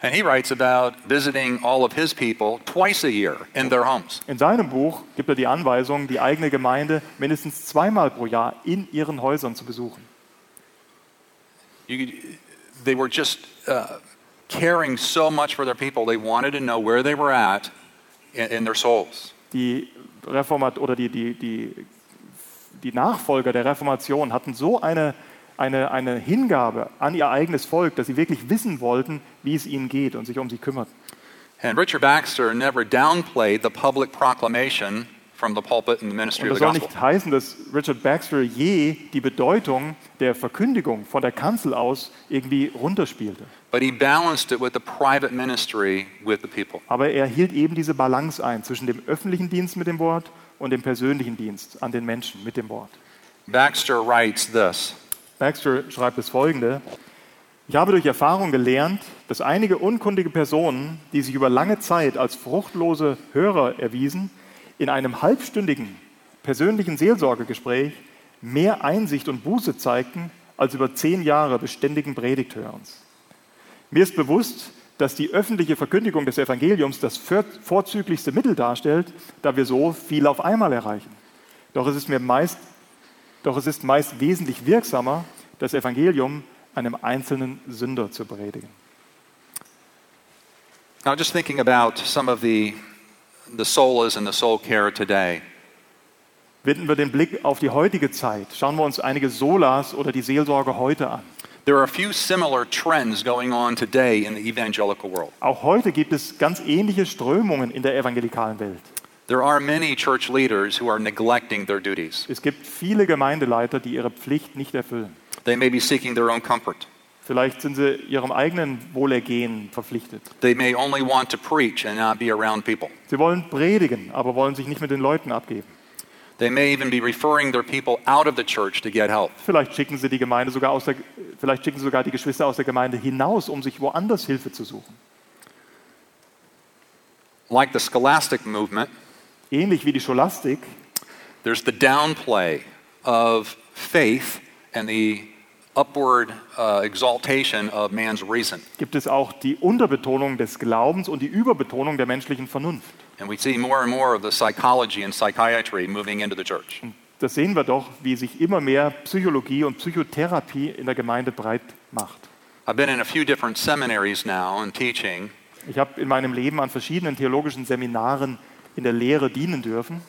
And he writes about visiting all of his people twice a year in their homes. In seinem Buch gibt er die Anweisung, die eigene Gemeinde mindestens zweimal pro Jahr in ihren Häusern zu besuchen. You, they were just uh, caring so much for their people. They wanted to know where they were at in, in their souls. Die Reformat oder die, die, die, die Nachfolger der Reformation hatten so eine, eine, eine Hingabe an ihr eigenes Volk, dass sie wirklich wissen wollten, wie es ihnen geht und sich um sie kümmerten. And Richard Baxter never downplayed the public proclamation from the pulpit and the ministry Und das soll nicht heißen, dass Richard Baxter je die Bedeutung der Verkündigung von der Kanzel aus irgendwie runterspielte. But he balanced it with the private ministry with the people. Aber er hielt eben diese Balance ein zwischen dem öffentlichen Dienst mit dem Wort und dem persönlichen Dienst an den Menschen mit dem Wort. Baxter writes this Baxter schreibt das folgende. Ich habe durch Erfahrung gelernt, dass einige unkundige Personen, die sich über lange Zeit als fruchtlose Hörer erwiesen, in einem halbstündigen persönlichen Seelsorgegespräch mehr Einsicht und Buße zeigten als über zehn Jahre beständigen Predigthörens. Mir ist bewusst, dass die öffentliche Verkündigung des Evangeliums das vor- vorzüglichste Mittel darstellt, da wir so viel auf einmal erreichen. Doch es ist mir meist doch es ist meist wesentlich wirksamer, das Evangelium einem einzelnen Sünder zu predigen. Now, just thinking about some of the, the solas and the soul care today. Wenden wir den Blick auf die heutige Zeit. Schauen wir uns einige Solas oder die Seelsorge heute an. There are a few similar trends going on today in the evangelical world. Auch heute gibt es ganz ähnliche Strömungen in der evangelikalen Welt. There are many church leaders who are neglecting their duties. Es gibt viele Gemeindeleiter, die ihre Pflicht nicht erfüllen. They may be seeking their own comfort. Vielleicht sind sie ihrem eigenen Wohlergehen verpflichtet. They may only want to preach and not be around people. Sie wollen predigen, aber wollen sich nicht mit den Leuten abgeben. They may even be referring their people out of the church to get help. Vielleicht schicken sie die Gemeinde sogar aus der, vielleicht schicken sie sogar die Geschwister aus der Gemeinde hinaus, um sich woanders Hilfe zu suchen. Like the scholastic movement, Ähnlich wie die Scholastik there's the downplay of faith and the upward uh, exaltation of man's reason. gibt es auch die Unterbetonung des Glaubens und die Überbetonung der menschlichen Vernunft. And we see more and more of the psychology and psychiatry moving into the church. Das sehen wir doch, wie sich immer mehr Psychologie und Psychotherapie in der Gemeinde breit macht. I've been in a few different seminaries now and teaching, Ich habe in meinem Leben an verschiedenen theologischen Seminaren in der Lehre dienen dürfen.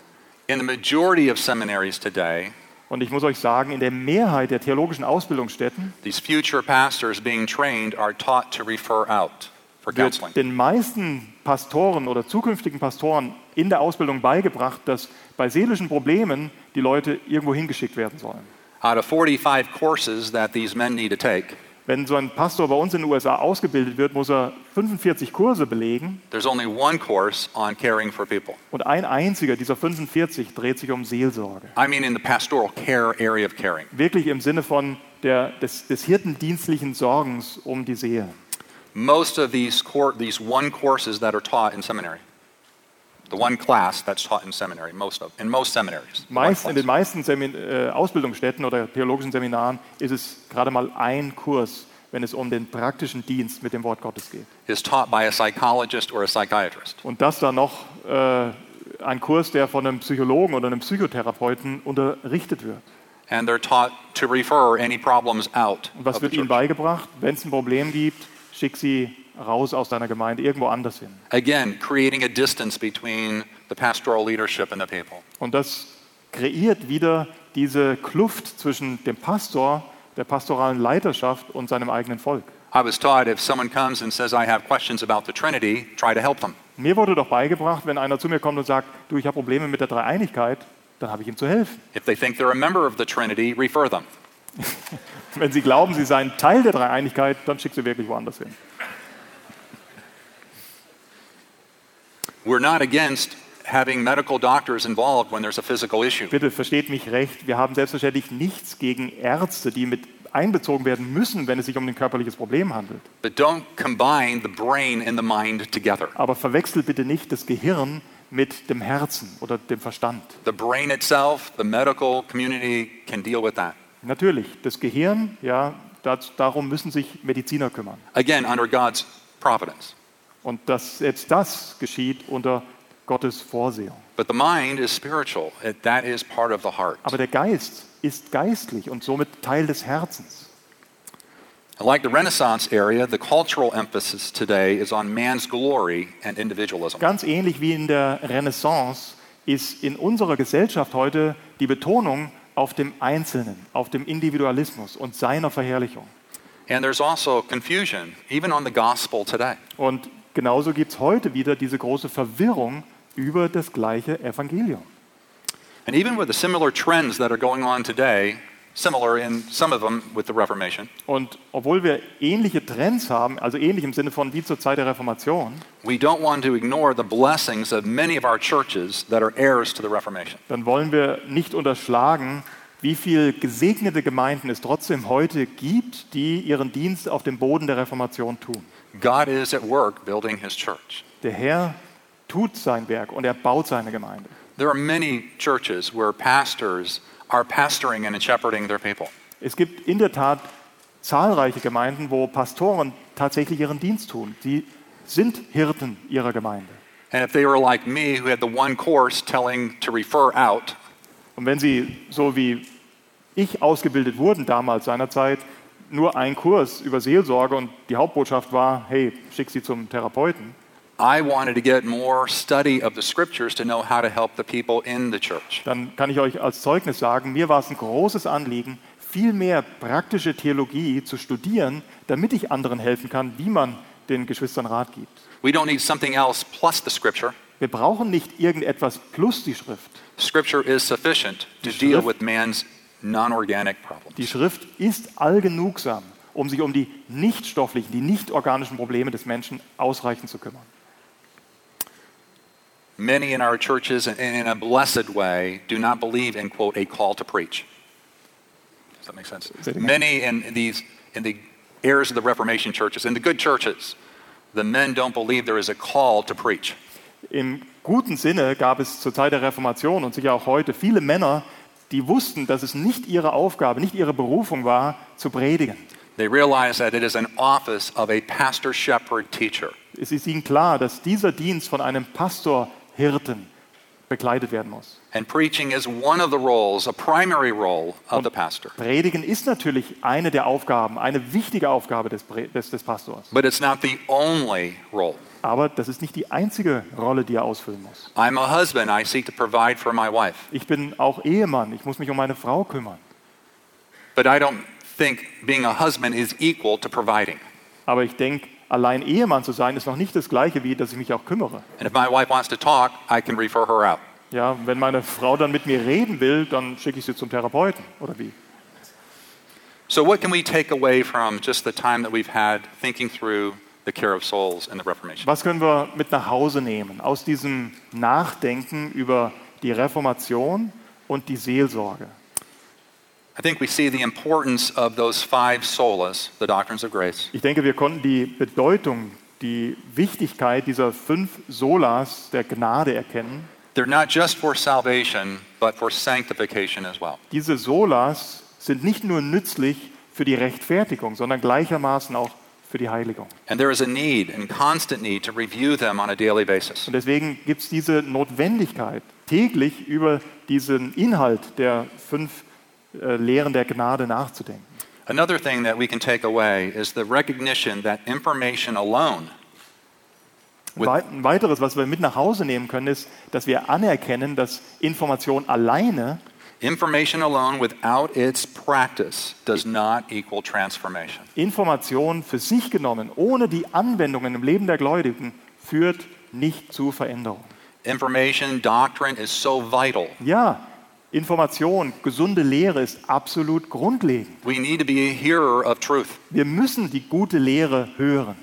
in the majority of seminaries today, Und ich muss euch sagen, in der Mehrheit der theologischen Ausbildungsstätten these future pastors being trained are taught to refer out for counseling. wird den meisten Pastoren oder zukünftigen Pastoren in der Ausbildung beigebracht, dass bei seelischen Problemen die Leute irgendwo hingeschickt werden sollen. Out of 45 courses that these men need to take, Wenn so ein Pastor bei uns in den USA ausgebildet wird, muss er 45 Kurse belegen there's only one course on caring for people. und ein einziger dieser 45 dreht sich um Seelsorge. I mean, in the pastoral care area of caring. Wirklich im Sinne von der, des, des hirtendienstlichen Sorgens um die Seele. Most of these, these one courses that are taught in seminary, the one class that's taught in seminary, most of, in most seminaries. Meist, in den meisten Semin äh, Ausbildungsstätten oder theologischen Seminaren ist es gerade mal ein Kurs, wenn es um den praktischen Dienst mit dem Wort Gottes geht. is taught by a psychologist or a psychiatrist. Und das dann noch äh, ein Kurs, der von einem Psychologen oder einem Psychotherapeuten unterrichtet wird. And they're taught to refer any problems out Und was wird ihnen beigebracht? Wenn es ein Problem gibt, schick sie raus aus deiner Gemeinde, irgendwo anders hin. Again, creating a distance between the pastoral leadership and the people. Und das kreiert wieder diese Kluft zwischen dem Pastor, der pastoralen Leiterschaft und seinem eigenen Volk. I was taught if someone comes and says, I have questions about the Trinity, try to help them. Mir wurde doch beigebracht, wenn einer zu mir kommt und sagt, du, ich habe Probleme mit der Dreieinigkeit, dann habe ich ihm zu helfen. If they think they're a member of the Trinity, refer them. Wenn sie glauben, sie seien Teil der Dreieinigkeit, dann schick sie wirklich woanders hin. We're not against having medical doctors involved when there's a physical issue. Bitte versteht mich recht, wir haben selbstverständlich nichts gegen Ärzte, die mit einbezogen werden müssen, wenn es sich um ein körperliches Problem handelt. But don't combine the brain and the mind together. Aber verwechselt bitte nicht das Gehirn mit dem Herzen oder dem Verstand. The brain itself, the medical community can deal with that. Natürlich, das Gehirn, ja, das, darum müssen sich Mediziner kümmern. Again, under God's providence. Und dass selbst das geschieht unter Gottes Vorsehung. But the mind is spiritual. It, that is part of the heart. Aber der Geist ist geistlich und somit Teil des Herzens. Like the Renaissance area, the cultural emphasis today is on man's glory and individualism. Ganz ähnlich wie in der Renaissance ist in unserer Gesellschaft heute die Betonung auf dem Einzelnen, auf dem Individualismus und seiner Verherrlichung. And there's also confusion, even on the gospel today. Und genauso gibt es heute wieder diese große Verwirrung über das gleiche Evangelium. And even with the similar trends that are going on today, similar in some of them with the Reformation, Und obwohl wir ähnliche Trends haben, also ähnlich im Sinne von wie zur Zeit der Reformation, we don't want to ignore the blessings of many of our churches that are heirs to the Reformation. dann wollen wir nicht unterschlagen, wie viel gesegnete Gemeinden es trotzdem heute gibt, die ihren Dienst auf dem Boden der Reformation tun. God is at work building his church. Der Herr tut sein Werk und er baut seine Gemeinde. There are many churches where pastors are pastoring and shepherding their people. Es gibt in der Tat zahlreiche Gemeinden, wo Pastoren tatsächlich ihren Dienst tun. Sie sind Hirten ihrer Gemeinde. And if they were like me, who had the one course telling to refer out, Und wenn sie so wie ich ausgebildet wurden damals seinerzeit, nur ein Kurs über Seelsorge und die Hauptbotschaft war, hey, schick sie zum Therapeuten, I wanted to get more study of the scriptures to know how to help the people in the church. dann kann ich euch als Zeugnis sagen, mir war es ein großes Anliegen, viel mehr praktische Theologie zu studieren, damit ich anderen helfen kann, wie man den Geschwistern Rat gibt. We don't need something else plus the scripture. Wir brauchen nicht irgendetwas plus die Schrift. Scripture is sufficient to deal with man's Die problems. Schrift ist allgenugsam, um sich um die nicht stofflichen, die nicht organischen Probleme des Menschen ausreichend zu kümmern. Many in our churches, and in a blessed way, do not believe in quote a call to preach. Does that make sense? Many in these in the heirs of the Reformation churches, in the good churches, the men don't believe there is a call to preach. Im guten Sinne gab es zur Zeit der Reformation und sicher auch heute viele Männer, die wussten, dass es nicht ihre Aufgabe, nicht ihre Berufung war, zu predigen. They realize that it is an office of a pastor, shepherd, teacher. Es ist ihnen klar, dass dieser Dienst von einem Pastor, Hirten bekleidet werden muss. And preaching is one of the roles, a primary role of the pastor. Predigen ist natürlich eine der Aufgaben, eine wichtige Aufgabe des, des, des Pastors. But it's not the only role. Aber das ist nicht die einzige Rolle, die er ausfüllen muss. I'm a husband. I seek to provide for my wife. Ich bin auch Ehemann, ich muss mich um meine Frau kümmern. But I don't think being a husband is equal to providing. Aber ich denke, allein Ehemann zu sein, ist noch nicht das Gleiche, wie dass ich mich auch kümmere. And if my wife wants to talk, I can refer her out. Ja, wenn meine Frau dann mit mir reden will, dann schicke ich sie zum Therapeuten oder wie? So, what can we take away from just the time that we've had thinking through the care of souls and the Reformation? Was können wir mit nach Hause nehmen aus diesem Nachdenken über die Reformation und die Seelsorge? I think we see the importance of those five solas, the doctrines of grace, Ich denke, wir konnten die Bedeutung, die Wichtigkeit dieser fünf Solas der Gnade erkennen. They're not just for salvation, but for sanctification as well. Diese Solas sind nicht nur nützlich für die Rechtfertigung, sondern gleichermaßen auch für die Heiligung. And there is a need and constant need to review them on a daily basis. Und deswegen gibt es diese Notwendigkeit, täglich über diesen Inhalt der fünf äh, Lehren der Gnade nachzudenken. Another thing that we can take away is the recognition that information alone Ein weiteres, was wir mit nach Hause nehmen können, ist, dass wir anerkennen, dass Information alleine, Information alone without its practice does not equal transformation. Information für sich genommen, ohne die Anwendungen im Leben der Gläubigen, führt nicht zu Veränderung. Information, doctrine is so vital. Ja, Information, gesunde Lehre ist absolut grundlegend. We need to be a hearer of truth, Wir müssen die gute Lehre hören.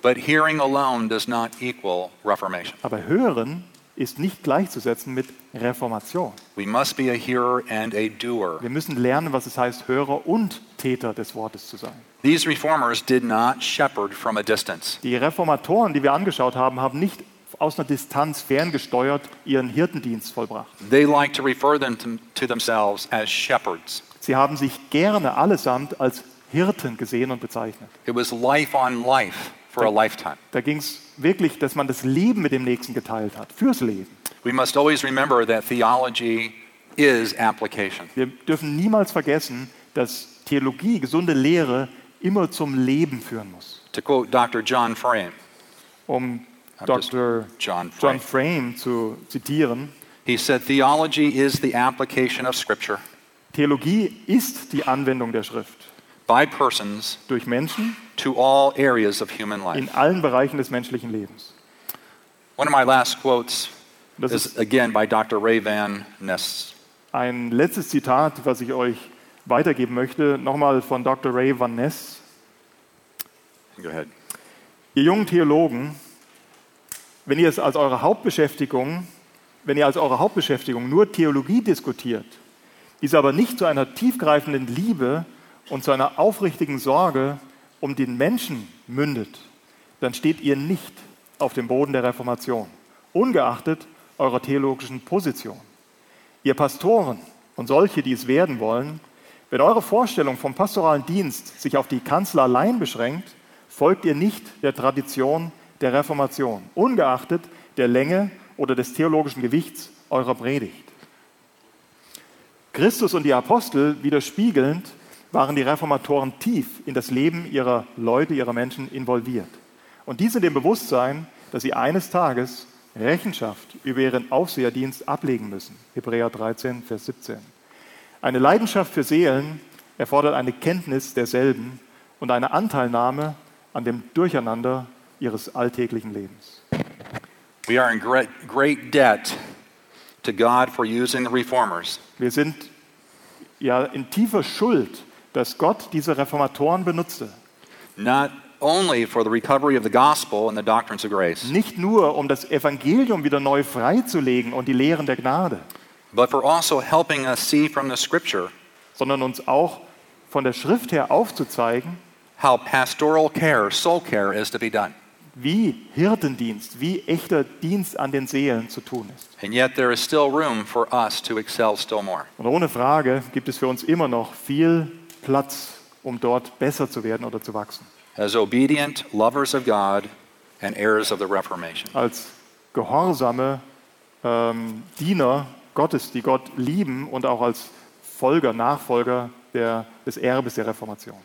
but hearing alone does not equal reformation. Aber hören ist nicht gleichzusetzen mit Reformation. We must be a hearer and a doer. Wir müssen lernen, was es heißt, Hörer und Täter des Wortes zu sein. These reformers did not shepherd from a distance. Die Reformatoren, die wir angeschaut haben, haben nicht aus einer Distanz ferngesteuert ihren Hirtendienst vollbracht. They like to refer them to, to themselves as shepherds. Sie haben sich gerne allesamt als Hirten gesehen und bezeichnet. It was life on life for a lifetime. Da ging es wirklich, dass man das Leben mit dem Nächsten geteilt hat, fürs Leben. We must always remember that theology is application. Wir dürfen niemals vergessen, dass Theologie, gesunde Lehre immer zum Leben führen muss. To quote Dr. John Frame, Um Dr. John Frame. John Frame zu zitieren, he said, Theology is the application of Scripture Theologie ist die Anwendung der Schrift by persons durch Menschen to all areas of human in life. allen Bereichen des menschlichen Lebens. One of my last quotes Das is again by Dr. Ray Van Ness. ein letztes Zitat, was ich euch weitergeben möchte, nochmal von Dr. Ray Van Ness. Go ahead. Ihr jungen Theologen, wenn ihr es als eure Hauptbeschäftigung, wenn ihr als eure Hauptbeschäftigung nur Theologie diskutiert, diese aber nicht zu einer tiefgreifenden Liebe und zu einer aufrichtigen Sorge um den Menschen mündet, dann steht ihr nicht auf dem Boden der Reformation, ungeachtet eurer theologischen Position. Ihr Pastoren und solche, die es werden wollen, wenn eure Vorstellung vom pastoralen Dienst sich auf die Kanzel allein beschränkt, folgt ihr nicht der Tradition der Reformation, ungeachtet der Länge oder des theologischen Gewichts eurer Predigt. Christus und die Apostel widerspiegelnd waren die Reformatoren tief in das Leben ihrer Leute, ihrer Menschen involviert. Und dies in dem Bewusstsein, dass sie eines Tages Rechenschaft über ihren Aufseherdienst ablegen müssen. Hebräer 13, Vers 17. Eine Leidenschaft für Seelen erfordert eine Kenntnis derselben und eine Anteilnahme an dem Durcheinander ihres alltäglichen Lebens. We are in great, great debt to God for using the reformers Wir sind ja in tiefer Schuld, dass Gott diese Reformatoren benutzte. not only for the recovery of the gospel and the doctrines of grace, Nicht nur, um das Evangelium wieder neu freizulegen und die Lehren der Gnade, but for also helping us see from the scripture sondern uns auch von der Schrift her aufzuzeigen, how pastoral care, soul care, is to be done. wie Hirtendienst, wie echter Dienst an den Seelen zu tun ist. And yet there is still room for us to excel still more. Und ohne Frage gibt es für uns immer noch viel Platz, um dort besser zu werden oder zu wachsen. As obedient lovers of God and heirs of the Reformation. Als gehorsame ähm, Diener Gottes, die Gott lieben und auch als Folger, Nachfolger der, des Erbes der Reformation.